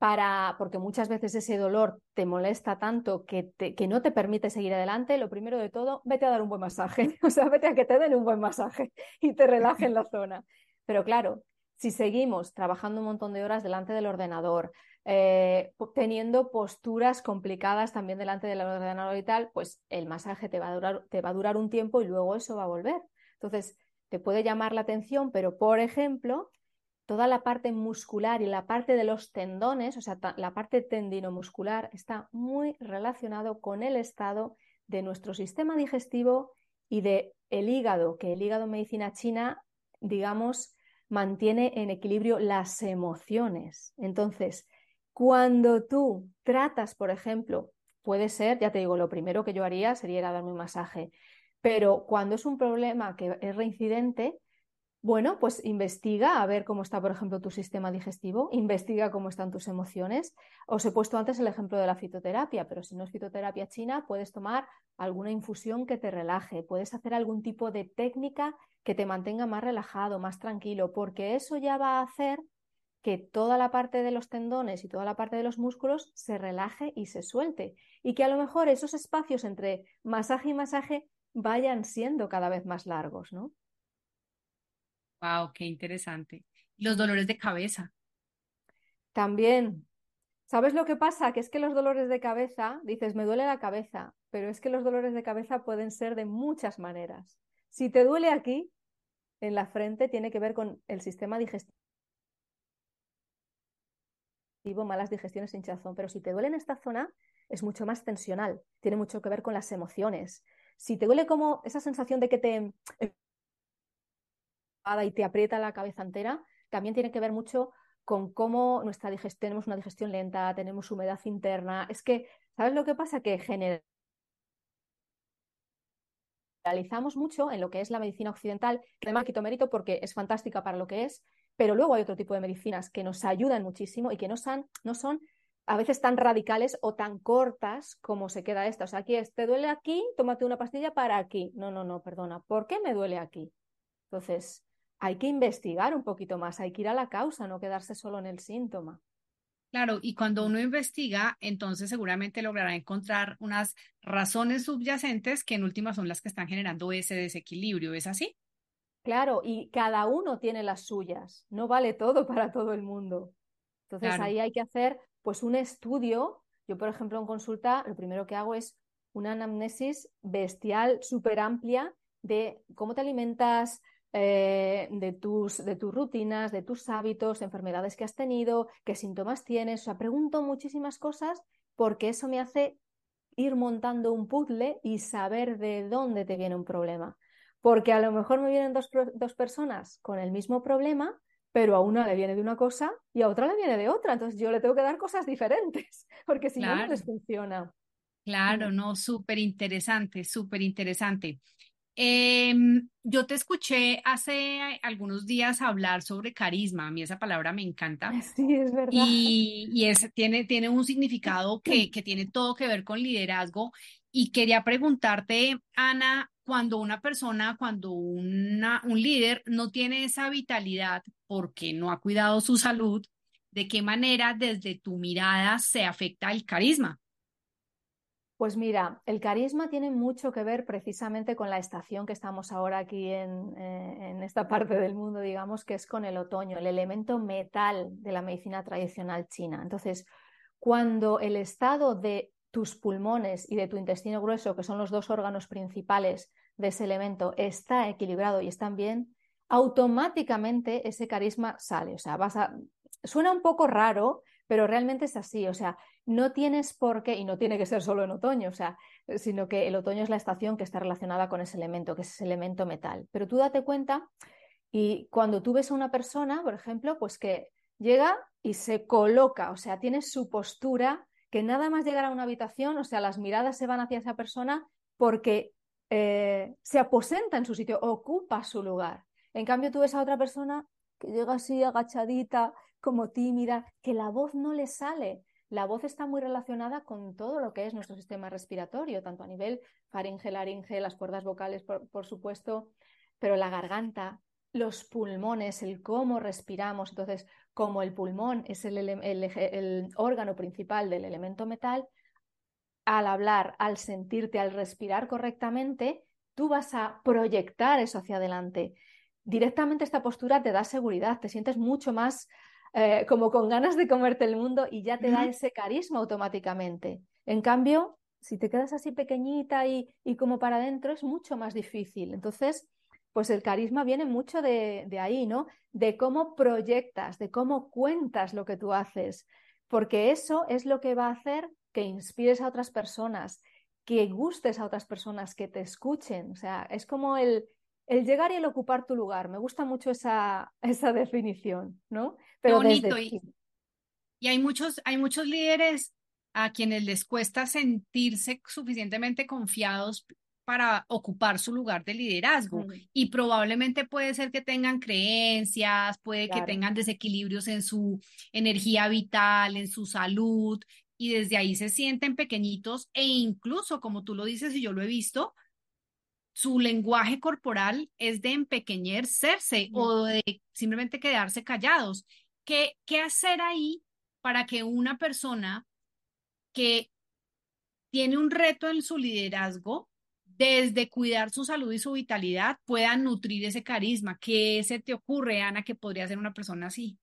para, porque muchas veces ese dolor te molesta tanto que, que no te permite seguir adelante, lo primero de todo, vete a dar un buen masaje, o sea, vete a que te den un buen masaje y te relajen la zona. Pero claro, si seguimos trabajando un montón de horas delante del ordenador, eh, teniendo posturas complicadas también delante del ordenador y tal, pues el masaje te va, a durar, te va a durar un tiempo y luego eso va a volver. Entonces, te puede llamar la atención, pero por ejemplo, toda la parte muscular y la parte de los tendones, o sea, la parte tendinomuscular, está muy relacionado con el estado de nuestro sistema digestivo y de el hígado, que el hígado en medicina china, digamos, mantiene en equilibrio las emociones. Entonces, cuando tú tratas, por ejemplo, puede ser, ya te digo, lo primero que yo haría sería ir a darme un masaje, pero cuando es un problema que es reincidente, bueno, pues investiga a ver cómo está, por ejemplo, tu sistema digestivo, investiga cómo están tus emociones. Os he puesto antes el ejemplo de la fitoterapia, pero si no es fitoterapia china, puedes tomar alguna infusión que te relaje, puedes hacer algún tipo de técnica que te mantenga más relajado, más tranquilo, porque eso ya va a hacer que toda la parte de los tendones y toda la parte de los músculos se relaje y se suelte. Y que a lo mejor esos espacios entre masaje y masaje vayan siendo cada vez más largos, ¿no? Wow, qué interesante. Los dolores de cabeza. También, ¿sabes lo que pasa? Que es que los dolores de cabeza, dices, me duele la cabeza, pero es que los dolores de cabeza pueden ser de muchas maneras. Si te duele aquí, en la frente, tiene que ver con el sistema digestivo, malas digestiones, hinchazón, pero si te duele en esta zona, es mucho más tensional, tiene mucho que ver con las emociones. Si te duele como esa sensación de que te y te aprieta la cabeza entera, también tiene que ver mucho con cómo nuestra digestión, tenemos una digestión lenta, tenemos humedad interna. Es que, ¿sabes lo que pasa? Que generalizamos mucho en lo que es la medicina occidental, que además quito mérito porque es fantástica para lo que es, pero luego hay otro tipo de medicinas que nos ayudan muchísimo y que no son, no son a veces tan radicales o tan cortas como se queda esta. O sea, aquí es, te duele aquí, tómate una pastilla para aquí. No, no, no, perdona, ¿por qué me duele aquí? Entonces, hay que investigar un poquito más, hay que ir a la causa, no quedarse solo en el síntoma. Claro, y cuando uno investiga, entonces seguramente logrará encontrar unas razones subyacentes que en última son las que están generando ese desequilibrio, ¿es así? Claro, y cada uno tiene las suyas, no vale todo para todo el mundo. Entonces ahí hay que hacer pues un estudio. Yo, por ejemplo, en consulta, lo primero que hago es una anamnesis bestial, súper amplia de cómo te alimentas, eh, de, tus, de tus rutinas, de tus hábitos, enfermedades que has tenido, qué síntomas tienes. O sea, pregunto muchísimas cosas porque eso me hace ir montando un puzzle y saber de dónde te viene un problema. Porque a lo mejor me vienen dos, dos personas con el mismo problema, pero a una le viene de una cosa y a otra le viene de otra. Entonces yo le tengo que dar cosas diferentes, porque si no, no les funciona. Claro, no, súper interesante, súper interesante. Em, yo te escuché hace algunos días hablar sobre carisma, a mí esa palabra me encanta. Sí, es verdad. Y, y tiene, tiene un significado que, que tiene todo que ver con liderazgo. Y quería preguntarte, Ana, cuando una persona, cuando una, un líder no tiene esa vitalidad porque no ha cuidado su salud, ¿de qué manera desde tu mirada se afecta el carisma? Pues mira, el carisma tiene mucho que ver precisamente con la estación que estamos ahora aquí en, eh, en, esta parte del mundo, digamos, que es con el otoño, el elemento metal de la medicina tradicional china. Entonces, cuando el estado de tus pulmones y de tu intestino grueso, que son los dos órganos principales de ese elemento, está equilibrado y están bien, automáticamente ese carisma sale. O sea, vas a... Suena un poco raro, pero realmente es así, o sea, no tienes por qué, y no tiene que ser solo en otoño, o sea, sino que el otoño es la estación que está relacionada con ese elemento, que es ese elemento metal. Pero tú date cuenta y cuando tú ves a una persona, por ejemplo, pues que llega y se coloca, o sea, tiene su postura, que nada más llegar a una habitación, o sea, las miradas se van hacia esa persona porque eh, se aposenta en su sitio, ocupa su lugar. En cambio, tú ves a otra persona que llega así agachadita, como tímida, que la voz no le sale. La voz está muy relacionada con todo lo que es nuestro sistema respiratorio, tanto a nivel faringe, laringe, las cuerdas vocales, por, supuesto, pero la garganta, los pulmones, el cómo respiramos. Entonces, como el pulmón es el, el, órgano principal del elemento metal, al hablar, al sentirte, al respirar correctamente, tú vas a proyectar eso hacia adelante. Directamente esta postura te da seguridad, te sientes mucho más eh, como con ganas de comerte el mundo y ya te da ese carisma automáticamente. En cambio, si te quedas así pequeñita y, y como para adentro, es mucho más difícil. Entonces, pues el carisma viene mucho de, de, ahí, ¿no? De cómo proyectas, de cómo cuentas lo que tú haces, porque eso es lo que va a hacer que inspires a otras personas, que gustes a otras personas, que te escuchen. O sea, es como el, el llegar y el ocupar tu lugar. Me gusta mucho esa, esa definición, ¿no? Pero bonito. Y, y, hay, muchos, hay muchos líderes a quienes les cuesta sentirse suficientemente confiados para ocupar su lugar de liderazgo. Mm. Y probablemente puede ser que tengan creencias, puede que tengan desequilibrios en su energía vital, en su salud, y desde ahí se sienten pequeñitos e incluso, como tú lo dices y yo lo he visto, su lenguaje corporal es de empequeñecerse o de simplemente quedarse callados. ¿Qué, ¿Qué hacer ahí para que una persona que tiene un reto en su liderazgo desde cuidar su salud y su vitalidad, puedan nutrir ese carisma. ¿Qué se te ocurre, Ana, que podría ser una persona así?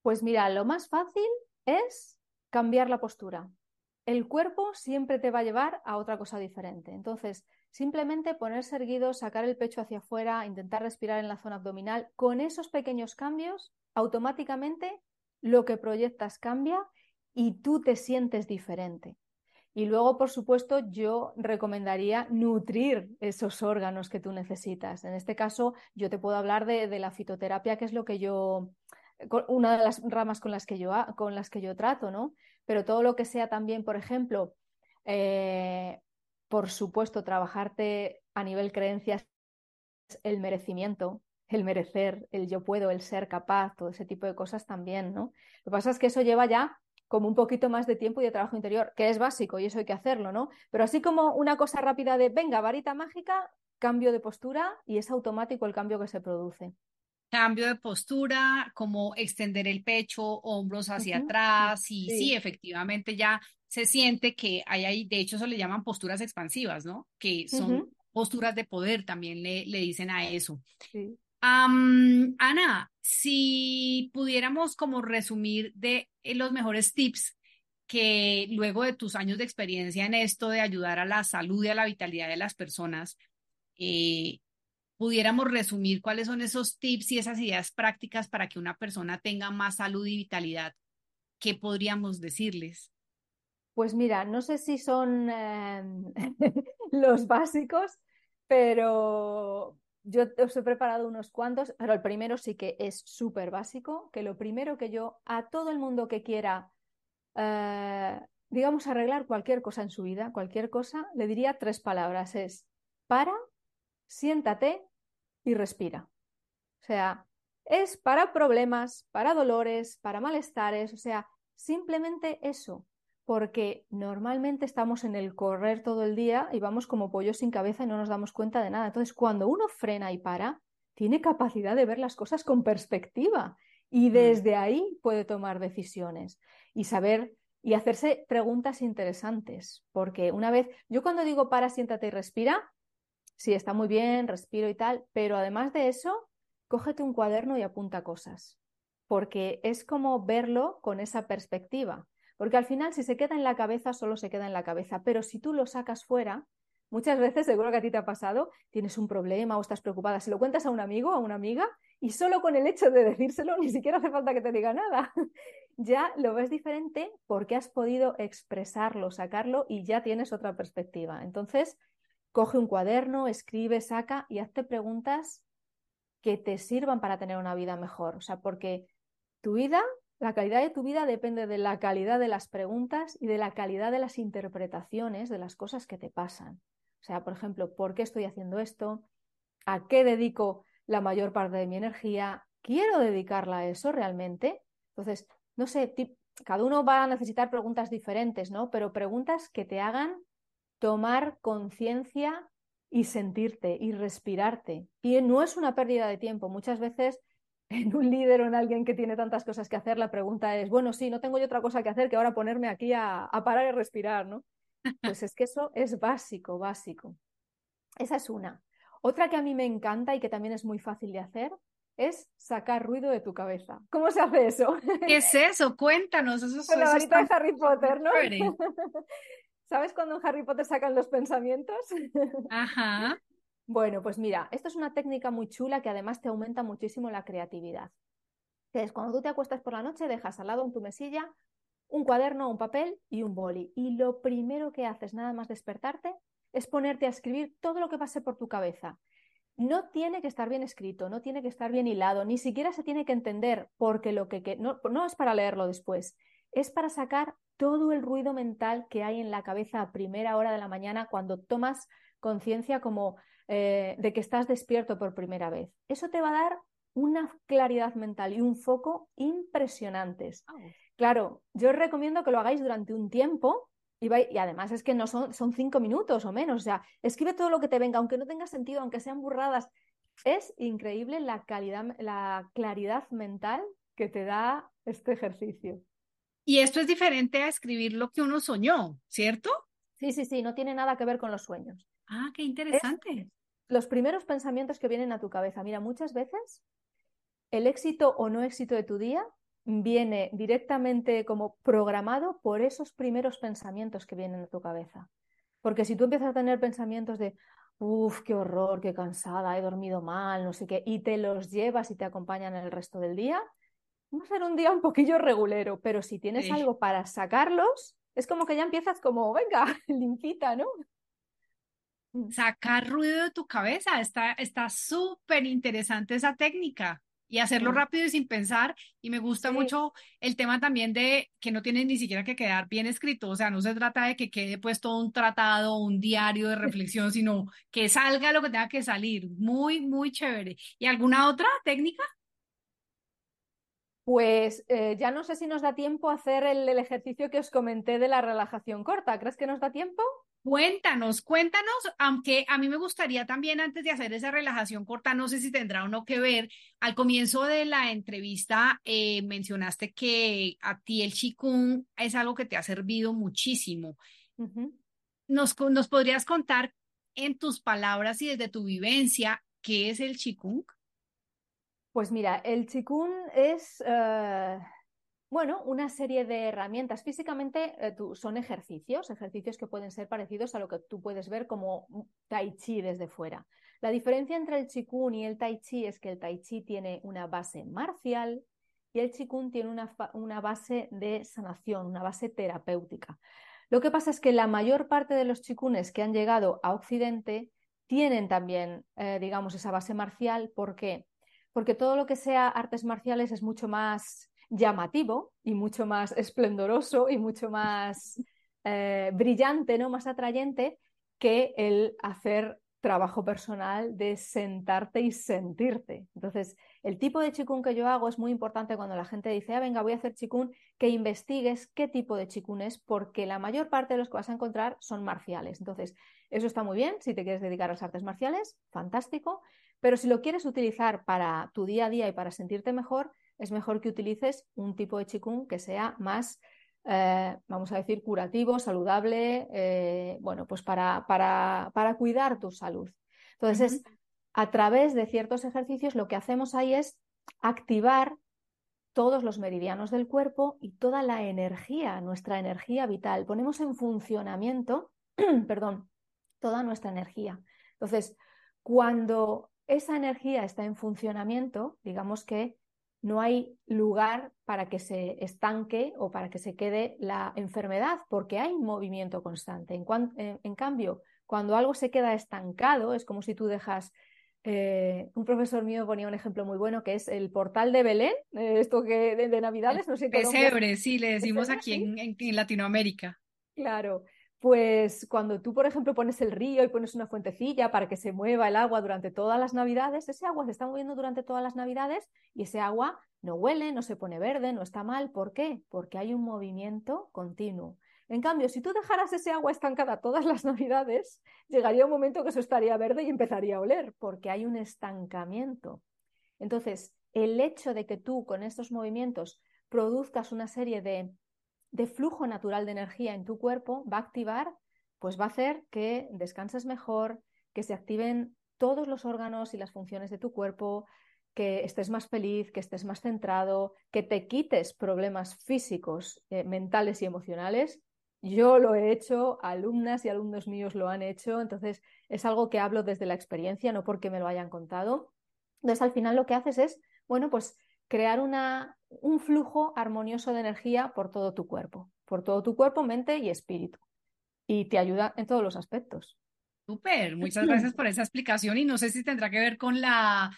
Pues mira, lo más fácil es cambiar la postura. El cuerpo siempre te va a llevar a otra cosa diferente. Entonces, simplemente ponerse erguido, sacar el pecho hacia afuera, intentar respirar en la zona abdominal, con esos pequeños cambios, automáticamente lo que proyectas cambia y tú te sientes diferente. Y luego, por supuesto, yo recomendaría nutrir esos órganos que tú necesitas. En este caso, yo te puedo hablar de, la fitoterapia, que es lo que yo, una de las ramas con las que yo, con las que yo trato, ¿no? Pero todo lo que sea también, por ejemplo, eh, por supuesto, trabajarte a nivel creencias, el merecimiento, el merecer, el yo puedo, el ser capaz, todo ese tipo de cosas también, ¿no? Lo que pasa es que eso lleva ya como un poquito más de tiempo y de trabajo interior, que es básico y eso hay que hacerlo, ¿no? Pero así como una cosa rápida de, venga, varita mágica, cambio de postura y es automático el cambio que se produce. Cambio de postura, como extender el pecho, hombros hacia atrás y sí. efectivamente ya se siente que hay ahí, de hecho eso le llaman posturas expansivas, ¿no? Que son posturas de poder, también le, le dicen a eso. Sí. Ana, si pudiéramos como resumir de eh, los mejores tips que luego de tus años de experiencia en esto de ayudar a la salud y a la vitalidad de las personas, eh, pudiéramos resumir cuáles son esos tips y esas ideas prácticas para que una persona tenga más salud y vitalidad, ¿qué podríamos decirles? Pues mira, no sé si son em, los básicos, pero yo os he preparado unos cuantos, pero el primero sí que es súper básico, que lo primero que yo a todo el mundo que quiera, eh, digamos, arreglar cualquier cosa en su vida, cualquier cosa, le diría tres palabras. Es para, siéntate y respira. O sea, es para problemas, para dolores, para malestares, o sea, simplemente eso porque normalmente estamos en el correr todo el día y vamos como pollos sin cabeza y no nos damos cuenta de nada. Entonces, cuando uno frena y para, tiene capacidad de ver las cosas con perspectiva y mm. desde ahí puede tomar decisiones y saber y hacerse preguntas interesantes, porque una vez, yo cuando digo para, siéntate y respira, sí, está muy bien, respiro y tal, pero además de eso, cógete un cuaderno y apunta cosas, porque es como verlo con esa perspectiva. Porque al final, si se queda en la cabeza, solo se queda en la cabeza. Pero si tú lo sacas fuera, muchas veces, seguro que a ti te ha pasado, tienes un problema o estás preocupada, se lo cuentas a un amigo, a una amiga, y solo con el hecho de decírselo, ni siquiera hace falta que te diga nada. ya lo ves diferente porque has podido expresarlo, sacarlo y ya tienes otra perspectiva. Entonces, coge un cuaderno, escribe, saca y hazte preguntas que te sirvan para tener una vida mejor. O sea, porque tu vida la calidad de tu vida depende de la calidad de las preguntas y de la calidad de las interpretaciones de las cosas que te pasan. O sea, por ejemplo, ¿por qué estoy haciendo esto? ¿A qué dedico la mayor parte de mi energía? ¿Quiero dedicarla a eso realmente? Entonces, no sé, cada uno va a necesitar preguntas diferentes, ¿no? Pero preguntas que te hagan tomar conciencia y sentirte y respirarte. Y no es una pérdida de tiempo. Muchas veces en un líder o en alguien que tiene tantas cosas que hacer, la pregunta es, bueno, sí, no tengo yo otra cosa que hacer que ahora ponerme aquí a, parar y respirar, ¿no? Pues es que eso es básico, básico. Esa es una. Otra que a mí me encanta y que también es muy fácil de hacer es sacar ruido de tu cabeza. ¿Cómo se hace eso? ¿Qué es eso? Cuéntanos. Eso, Con la varita de Harry Potter, ¿no? ¿Sabes cuando en Harry Potter sacan los pensamientos? Ajá. Bueno, pues mira, esto es una técnica muy chula que además te aumenta muchísimo la creatividad. es cuando tú te acuestas por la noche, dejas al lado en tu mesilla un cuaderno, un papel y un boli. Y lo primero que haces, nada más despertarte, es ponerte a escribir todo lo que pase por tu cabeza. No tiene que estar bien escrito, no tiene que estar bien hilado, ni siquiera se tiene que entender, porque lo que, no, no es para leerlo después, es para sacar todo el ruido mental que hay en la cabeza a primera hora de la mañana cuando tomas conciencia como eh, de que estás despierto por primera vez. Eso te va a dar una claridad mental y un foco impresionantes. Claro, yo os recomiendo que lo hagáis durante un tiempo y, y, además es que no son, son cinco minutos o menos. O sea, escribe todo lo que te venga, aunque no tenga sentido, aunque sean burradas. Es increíble la, calidad, la claridad mental que te da este ejercicio. Y esto es diferente a escribir lo que uno soñó, ¿cierto? Sí, sí, sí, no tiene nada que ver con los sueños. Ah, qué interesante. Los primeros pensamientos que vienen a tu cabeza. Mira, muchas veces el éxito o no éxito de tu día viene directamente como programado por esos primeros pensamientos que vienen a tu cabeza. Porque si tú empiezas a tener pensamientos de, uff, qué horror, qué cansada, he dormido mal, no sé qué, y te los llevas y te acompañan el resto del día, va a ser un día un poquillo regulero, pero si tienes algo para sacarlos, es como que ya empiezas como, venga, limpita, ¿no? Sacar ruido de tu cabeza, está súper interesante esa técnica y hacerlo rápido y sin pensar. Y me gusta mucho el tema también de que no tienes ni siquiera que quedar bien escrito. O sea, no se trata de que quede pues todo un tratado, un diario de reflexión, sino que salga lo que tenga que salir. Muy, muy chévere. ¿Y alguna otra técnica? Pues eh, ya no sé si nos da tiempo a hacer el, ejercicio que os comenté de la relajación corta. ¿Crees que nos da tiempo? Cuéntanos, cuéntanos, aunque a mí me gustaría también antes de hacer esa relajación corta, no sé si tendrá o no que ver, al comienzo de la entrevista eh, mencionaste que a ti el Qigong es algo que te ha servido muchísimo. ¿Nos, ¿Nos podrías contar en tus palabras y desde tu vivencia qué es el Qigong? Pues mira, el Qigong es, eh, bueno, una serie de herramientas. Físicamente eh, son ejercicios, ejercicios que pueden ser parecidos a lo que tú puedes ver como Tai Chi desde fuera. La diferencia entre el Qigong y el Tai Chi es que el Tai Chi tiene una base marcial y el Qigong tiene una, una base de sanación, una base terapéutica. Lo que pasa es que la mayor parte de los Qigong's que han llegado a Occidente tienen también, eh, digamos, esa base marcial. ¿Por qué? porque todo lo que sea artes marciales es mucho más llamativo y mucho más esplendoroso y mucho más eh, brillante, ¿no? más atrayente que el hacer trabajo personal de sentarte y sentirte. Entonces, el tipo de chikun que yo hago es muy importante cuando la gente dice, ah, venga, voy a hacer chikun, que investigues qué tipo de chikun es, porque la mayor parte de los que vas a encontrar son marciales. Entonces, eso está muy bien, si te quieres dedicar a las artes marciales, fantástico, pero si lo quieres utilizar para tu día a día y para sentirte mejor, es mejor que utilices un tipo de chikung que sea más, eh, vamos a decir, curativo, saludable, eh, bueno, pues para, para, para, cuidar tu salud. Entonces, es a través de ciertos ejercicios lo que hacemos ahí es activar todos los meridianos del cuerpo y toda la energía, nuestra energía vital. Ponemos en funcionamiento, perdón, toda nuestra energía. Entonces, cuando esa energía está en funcionamiento, digamos que no hay lugar para que se estanque o para que se quede la enfermedad, porque hay movimiento constante. En, cambio, cuando algo se queda estancado, es como si tú dejas... Eh, un profesor mío ponía un ejemplo muy bueno que es el portal de Belén, eh, esto que de, Navidades, no sé Pesebre, sí, le decimos aquí en Latinoamérica. Claro, pues cuando tú, por ejemplo, pones el río y pones una fuentecilla para que se mueva el agua durante todas las navidades, ese agua se está moviendo durante todas las navidades y ese agua no huele, no se pone verde, no está mal. ¿Por qué? Porque hay un movimiento continuo. En cambio, si tú dejaras ese agua estancada todas las navidades, llegaría un momento que eso estaría verde y empezaría a oler, porque hay un estancamiento. Entonces, el hecho de que tú con estos movimientos produzcas una serie de de flujo natural de energía en tu cuerpo va a activar, pues va a hacer que descanses mejor, que se activen todos los órganos y las funciones de tu cuerpo, que estés más feliz, que estés más centrado, que te quites problemas físicos, eh, mentales y emocionales. Yo lo he hecho, alumnas y alumnos míos lo han hecho, entonces es algo que hablo desde la experiencia, no porque me lo hayan contado. Entonces al final lo que haces es, bueno, pues crear una, un flujo armonioso de energía por todo tu cuerpo, por todo tu cuerpo, mente y espíritu. Y te ayuda en todos los aspectos. Súper, muchas gracias por esa explicación y no sé si tendrá que ver con la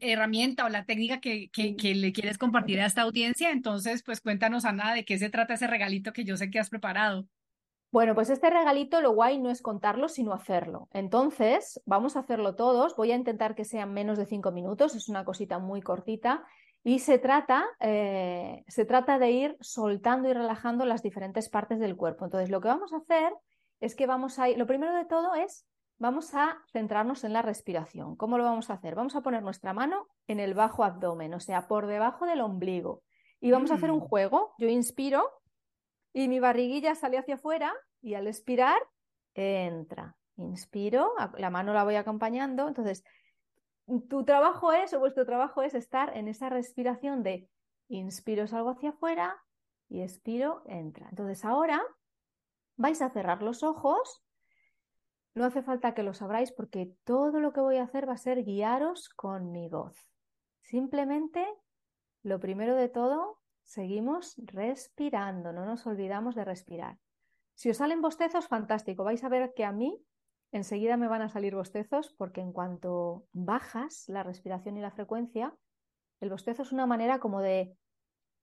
herramienta o la técnica que, que, le quieres compartir a esta audiencia. Entonces, pues cuéntanos, Ana, de qué se trata ese regalito que yo sé que has preparado. Bueno, pues este regalito lo guay no es contarlo, sino hacerlo. Entonces, vamos a hacerlo todos. Voy a intentar que sean menos de cinco minutos, es una cosita muy cortita. Y se trata, eh, se trata de ir soltando y relajando las diferentes partes del cuerpo. Entonces, lo que vamos a hacer es que vamos a ir, lo primero de todo es, vamos a centrarnos en la respiración. ¿Cómo lo vamos a hacer? Vamos a poner nuestra mano en el bajo abdomen, o sea, por debajo del ombligo. Y vamos a hacer un mm. juego. Yo inspiro y mi barriguilla sale hacia afuera y al expirar entra. inspiro, la mano la voy acompañando. Entonces, tu trabajo es, o vuestro trabajo es estar en esa respiración de inspiro, salgo hacia afuera y expiro, entra. Entonces, ahora vais a cerrar los ojos. No hace falta que lo sabráis porque todo lo que voy a hacer va a ser guiaros con mi voz. Simplemente, lo primero de todo, seguimos respirando, no nos olvidamos de respirar. Si os salen bostezos, fantástico. Vais a ver que a mí enseguida me van a salir bostezos porque en cuanto bajas la respiración y la frecuencia, el bostezo es una manera como de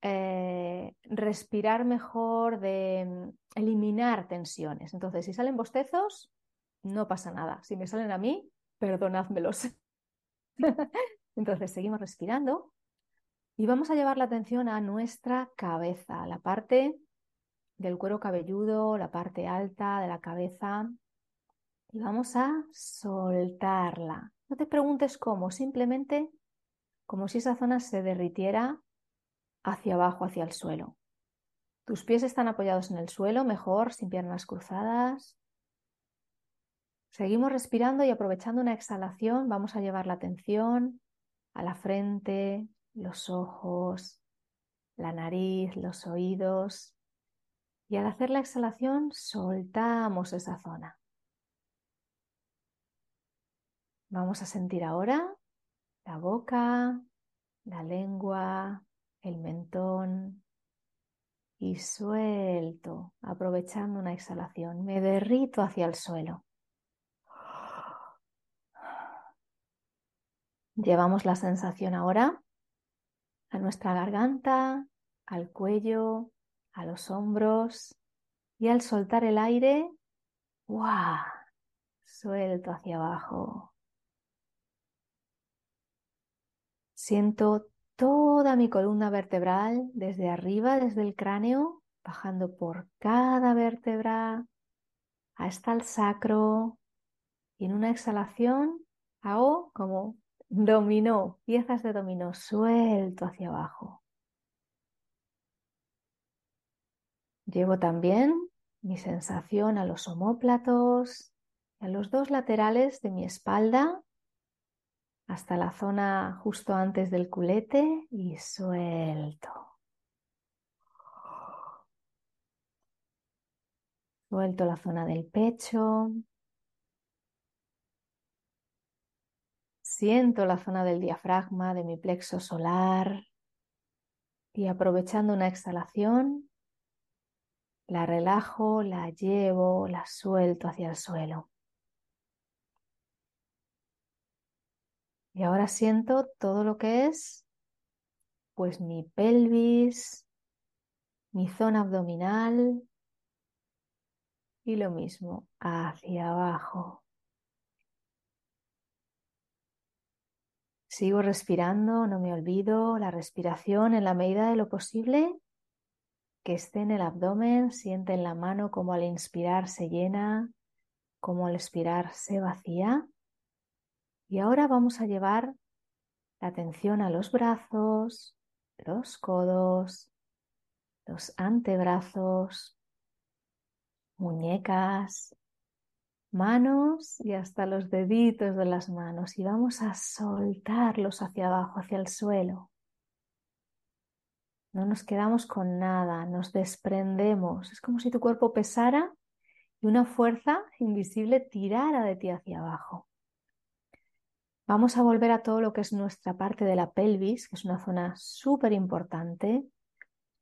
eh, respirar mejor, de mm, eliminar tensiones. Entonces, si salen bostezos, no pasa nada. Si me salen a mí, perdonádmelos. Entonces, seguimos respirando y vamos a llevar la atención a nuestra cabeza, la parte del cuero cabelludo, la parte alta de la cabeza. Y vamos a soltarla. No te preguntes cómo, simplemente como si esa zona se derritiera hacia abajo, hacia el suelo. Tus pies están apoyados en el suelo, mejor sin piernas cruzadas. Seguimos respirando y aprovechando una exhalación, vamos a llevar la atención a la frente, los ojos, la nariz, los oídos. Y al hacer la exhalación, soltamos esa zona. Vamos a sentir ahora la boca, la lengua, el mentón y suelto, aprovechando una exhalación. Me derrito hacia el suelo. Llevamos la sensación ahora a nuestra garganta, al cuello, a los hombros y al soltar el aire, ¡guau! Suelto hacia abajo. Siento toda mi columna vertebral desde arriba, desde el cráneo, bajando por cada vértebra hasta el sacro y en una exhalación hago como dominó, piezas de dominó, suelto hacia abajo. Llevo también mi sensación a los omóplatos, a los dos laterales de mi espalda, hasta la zona justo antes del culete y suelto. Suelto la zona del pecho. Siento la zona del diafragma, de mi plexo solar. Y aprovechando una exhalación, la relajo, la llevo, la suelto hacia el suelo. Y ahora siento todo lo que es, pues mi pelvis, mi zona abdominal y lo mismo hacia abajo. Sigo respirando, no me olvido la respiración en la medida de lo posible que esté en el abdomen, siente en la mano como al inspirar se llena, como al expirar se vacía. Y ahora vamos a llevar la atención a los brazos, los codos, los antebrazos, muñecas, manos y hasta los deditos de las manos y vamos a soltarlos hacia abajo, hacia el suelo. No nos quedamos con nada, nos desprendemos. Es como si tu cuerpo pesara y una fuerza invisible tirara de ti hacia abajo. Vamos a volver a todo lo que es nuestra parte de la pelvis, que es una zona súper importante.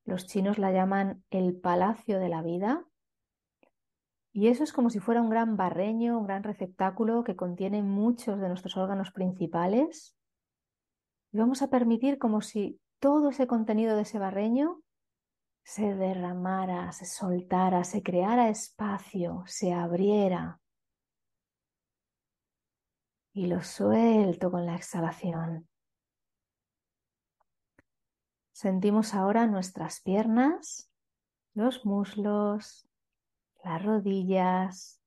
Los chinos la llaman el palacio de la vida. Y eso es como si fuera un gran barreño, un gran receptáculo que contiene muchos de nuestros órganos principales. Y vamos a permitir como si todo ese contenido de ese barreño se derramara, se soltara, se creara espacio, se abriera. Y lo suelto con la exhalación. Sentimos ahora nuestras piernas, los muslos, las rodillas,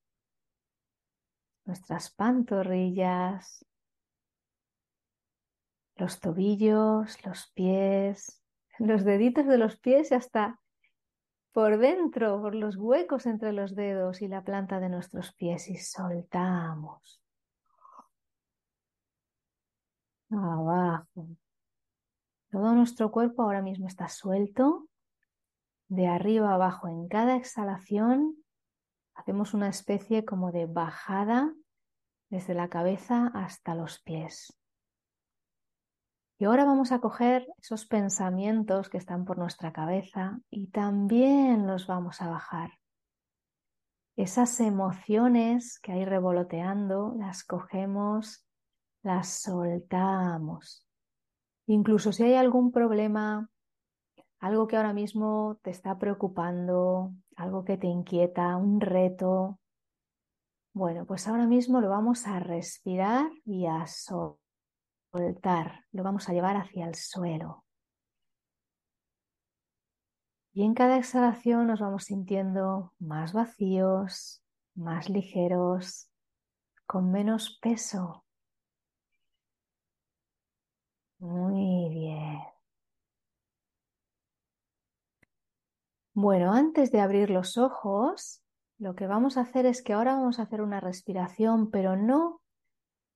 nuestras pantorrillas, los tobillos, los pies, los deditos de los pies y hasta por dentro, por los huecos entre los dedos y la planta de nuestros pies y soltamos. Abajo. Todo nuestro cuerpo ahora mismo está suelto, de arriba abajo. En cada exhalación hacemos una especie como de bajada desde la cabeza hasta los pies. Y ahora vamos a coger esos pensamientos que están por nuestra cabeza y también los vamos a bajar. Esas emociones que hay revoloteando, las cogemos, las soltamos. Incluso si hay algún problema, algo que ahora mismo te está preocupando, algo que te inquieta, un reto, bueno, pues ahora mismo lo vamos a respirar y a soltar lo vamos a llevar hacia el suelo. Y en cada exhalación nos vamos sintiendo más vacíos, más ligeros, con menos peso. Muy bien. Bueno, antes de abrir los ojos, lo que vamos a hacer es que ahora vamos a hacer una respiración, pero no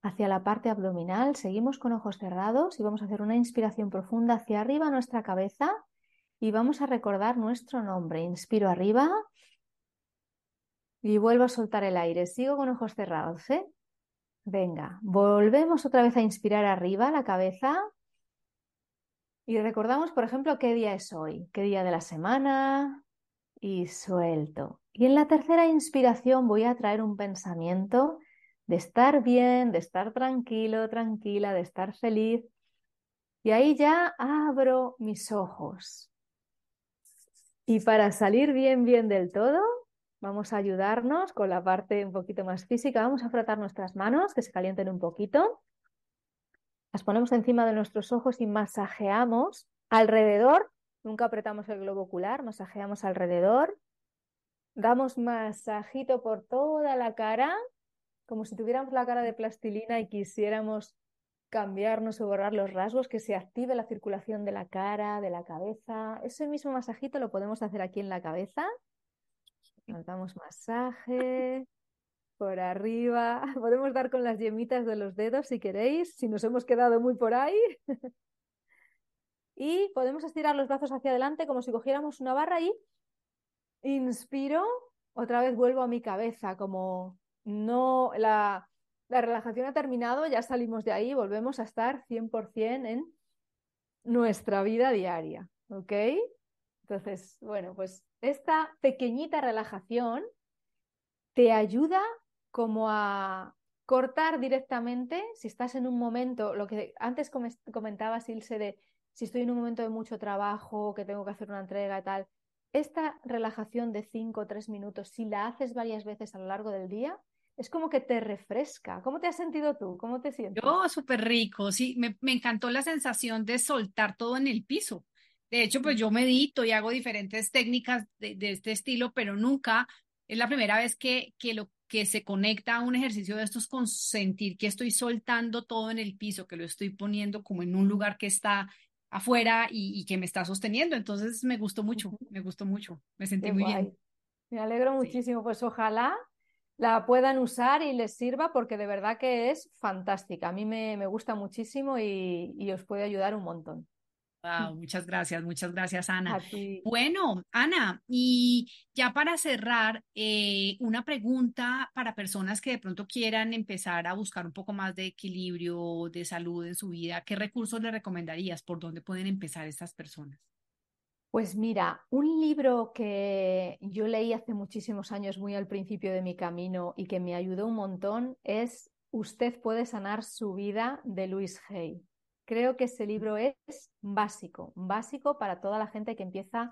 hacia la parte abdominal. Seguimos con ojos cerrados y vamos a hacer una inspiración profunda hacia arriba nuestra cabeza y vamos a recordar nuestro nombre. Inspiro arriba y vuelvo a soltar el aire. Sigo con ojos cerrados, ¿eh? Venga, volvemos otra vez a inspirar arriba la cabeza y recordamos, por ejemplo, qué día es hoy, qué día de la semana y suelto. Y en la tercera inspiración voy a traer un pensamiento de estar bien, de estar tranquilo, tranquila, de estar feliz. Y ahí ya abro mis ojos. Y para salir bien, bien del todo, vamos a ayudarnos con la parte un poquito más física. Vamos a frotar nuestras manos, que se calienten un poquito. Las ponemos encima de nuestros ojos y masajeamos alrededor. Nunca apretamos el globo ocular, masajeamos alrededor. Damos masajito por toda la cara como si tuviéramos la cara de plastilina y quisiéramos cambiarnos o borrar los rasgos, que se active la circulación de la cara, de la cabeza. Ese mismo masajito lo podemos hacer aquí en la cabeza. Nos damos masaje por arriba. Podemos dar con las yemitas de los dedos si queréis, si nos hemos quedado muy por ahí. y podemos estirar los brazos hacia adelante como si cogiéramos una barra y inspiro. Otra vez vuelvo a mi cabeza como no, la, relajación ha terminado, ya salimos de ahí, volvemos a estar 100% en nuestra vida diaria, ¿ok? Entonces, bueno, pues esta pequeñita relajación te ayuda como a cortar directamente, si estás en un momento, lo que antes comentabas, Ilse, de si estoy en un momento de mucho trabajo, que tengo que hacer una entrega y tal, esta relajación de 5 o 3 minutos, si la haces varias veces a lo largo del día, es como que te refresca. ¿Cómo te has sentido tú? ¿Cómo te sientes? Yo, súper rico, sí, me, encantó la sensación de soltar todo en el piso. De hecho, pues yo medito y hago diferentes técnicas de, este estilo, pero nunca es la primera vez que, que lo que se conecta a un ejercicio de estos con sentir que estoy soltando todo en el piso, que lo estoy poniendo como en un lugar que está afuera y, que me está sosteniendo. Entonces me gustó mucho, me gustó mucho, me sentí muy bien. Me alegro muchísimo, pues ojalá la puedan usar y les sirva porque de verdad que es fantástica. A mí me, gusta muchísimo y, os puede ayudar un montón. Wow, muchas gracias, muchas gracias, Ana. Bueno, Ana, y ya para cerrar, eh, una pregunta para personas que de pronto quieran empezar a buscar un poco más de equilibrio, de salud en su vida. ¿Qué recursos le recomendarías? ¿Por dónde pueden empezar estas personas? Pues mira, un libro que yo leí hace muchísimos años, muy al principio de mi camino y que me ayudó un montón es Usted puede sanar su vida de Luis Hay. Creo que ese libro es básico, básico para toda la gente que empieza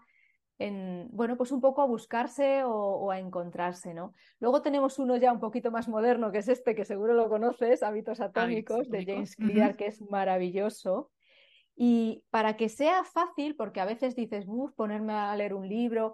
en, bueno, pues un poco a buscarse o, a encontrarse, ¿no? Luego tenemos uno ya un poquito más moderno, que es este, que seguro lo conoces, Hábitos Atómicos, de James Clear, que es maravilloso. Y para que sea fácil, porque a veces dices, uff, ponerme a leer un libro,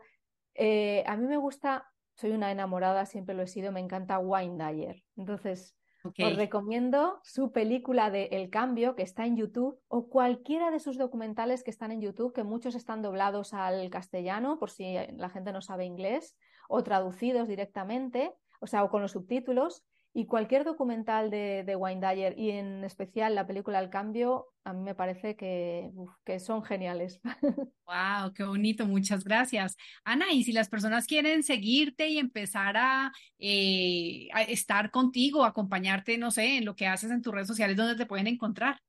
eh, a mí me gusta, soy una enamorada, siempre lo he sido, me encanta Wine Dyer. Entonces, Os recomiendo su película de El Cambio, que está en YouTube, o cualquiera de sus documentales que están en YouTube, que muchos están doblados al castellano, por si la gente no sabe inglés, o traducidos directamente, o sea, o con los subtítulos. Y cualquier documental de, de Dyer y en especial la película El Cambio, a mí me parece que, que son geniales. ¡Wow! ¡Qué bonito! Muchas gracias. Ana, y si las personas quieren seguirte y empezar a, eh, a estar contigo, acompañarte, no sé, en lo que haces en tus redes sociales, ¿dónde te pueden encontrar?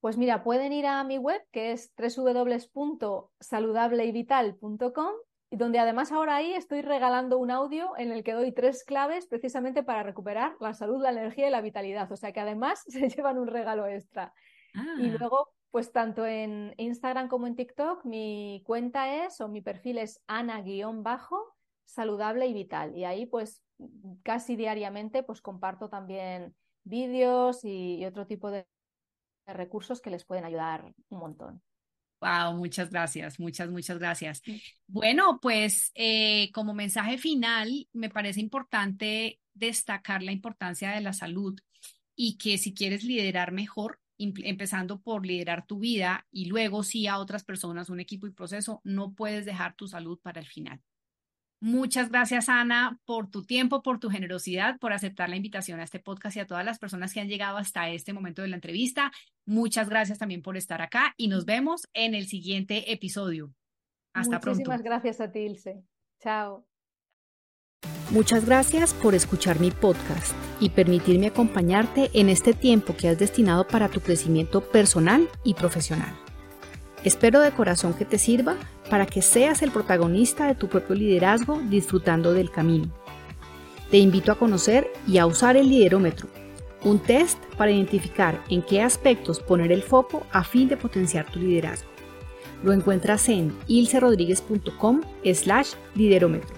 Pues mira, pueden ir a mi web que es www.saludablevital.com y donde además ahora ahí estoy regalando un audio en el que doy tres claves precisamente para recuperar la salud, la energía y la vitalidad. O sea que además se llevan un regalo extra. Y Ah, luego, pues tanto en Instagram como en TikTok, mi cuenta es o mi perfil es Ana-bajo saludable y vital. Y ahí pues casi diariamente pues comparto también vídeos y, y otro tipo de recursos que les pueden ayudar un montón. Wow, muchas gracias, muchas, muchas gracias. Bueno, pues eh, como mensaje final, me parece importante destacar la importancia de la salud y que si quieres liderar mejor, empezando por liderar tu vida y luego sí a otras personas, un equipo y proceso, no puedes dejar tu salud para el final. Muchas gracias, Ana, por tu tiempo, por tu generosidad, por aceptar la invitación a este podcast y a todas las personas que han llegado hasta este momento de la entrevista. Muchas gracias también por estar acá y nos vemos en el siguiente episodio. Hasta pronto. Muchísimas gracias a ti, Ilse. Chao. Muchas gracias por escuchar mi podcast y permitirme acompañarte en este tiempo que has destinado para tu crecimiento personal y profesional. Espero de corazón que te sirva para que seas el protagonista de tu propio liderazgo disfrutando del camino. Te invito a conocer y a usar el liderómetro, un test para identificar en qué aspectos poner el foco a fin de potenciar tu liderazgo. Lo encuentras en ilcerodríguez.com slash liderómetro.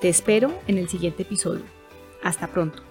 Te espero en el siguiente episodio. Hasta pronto.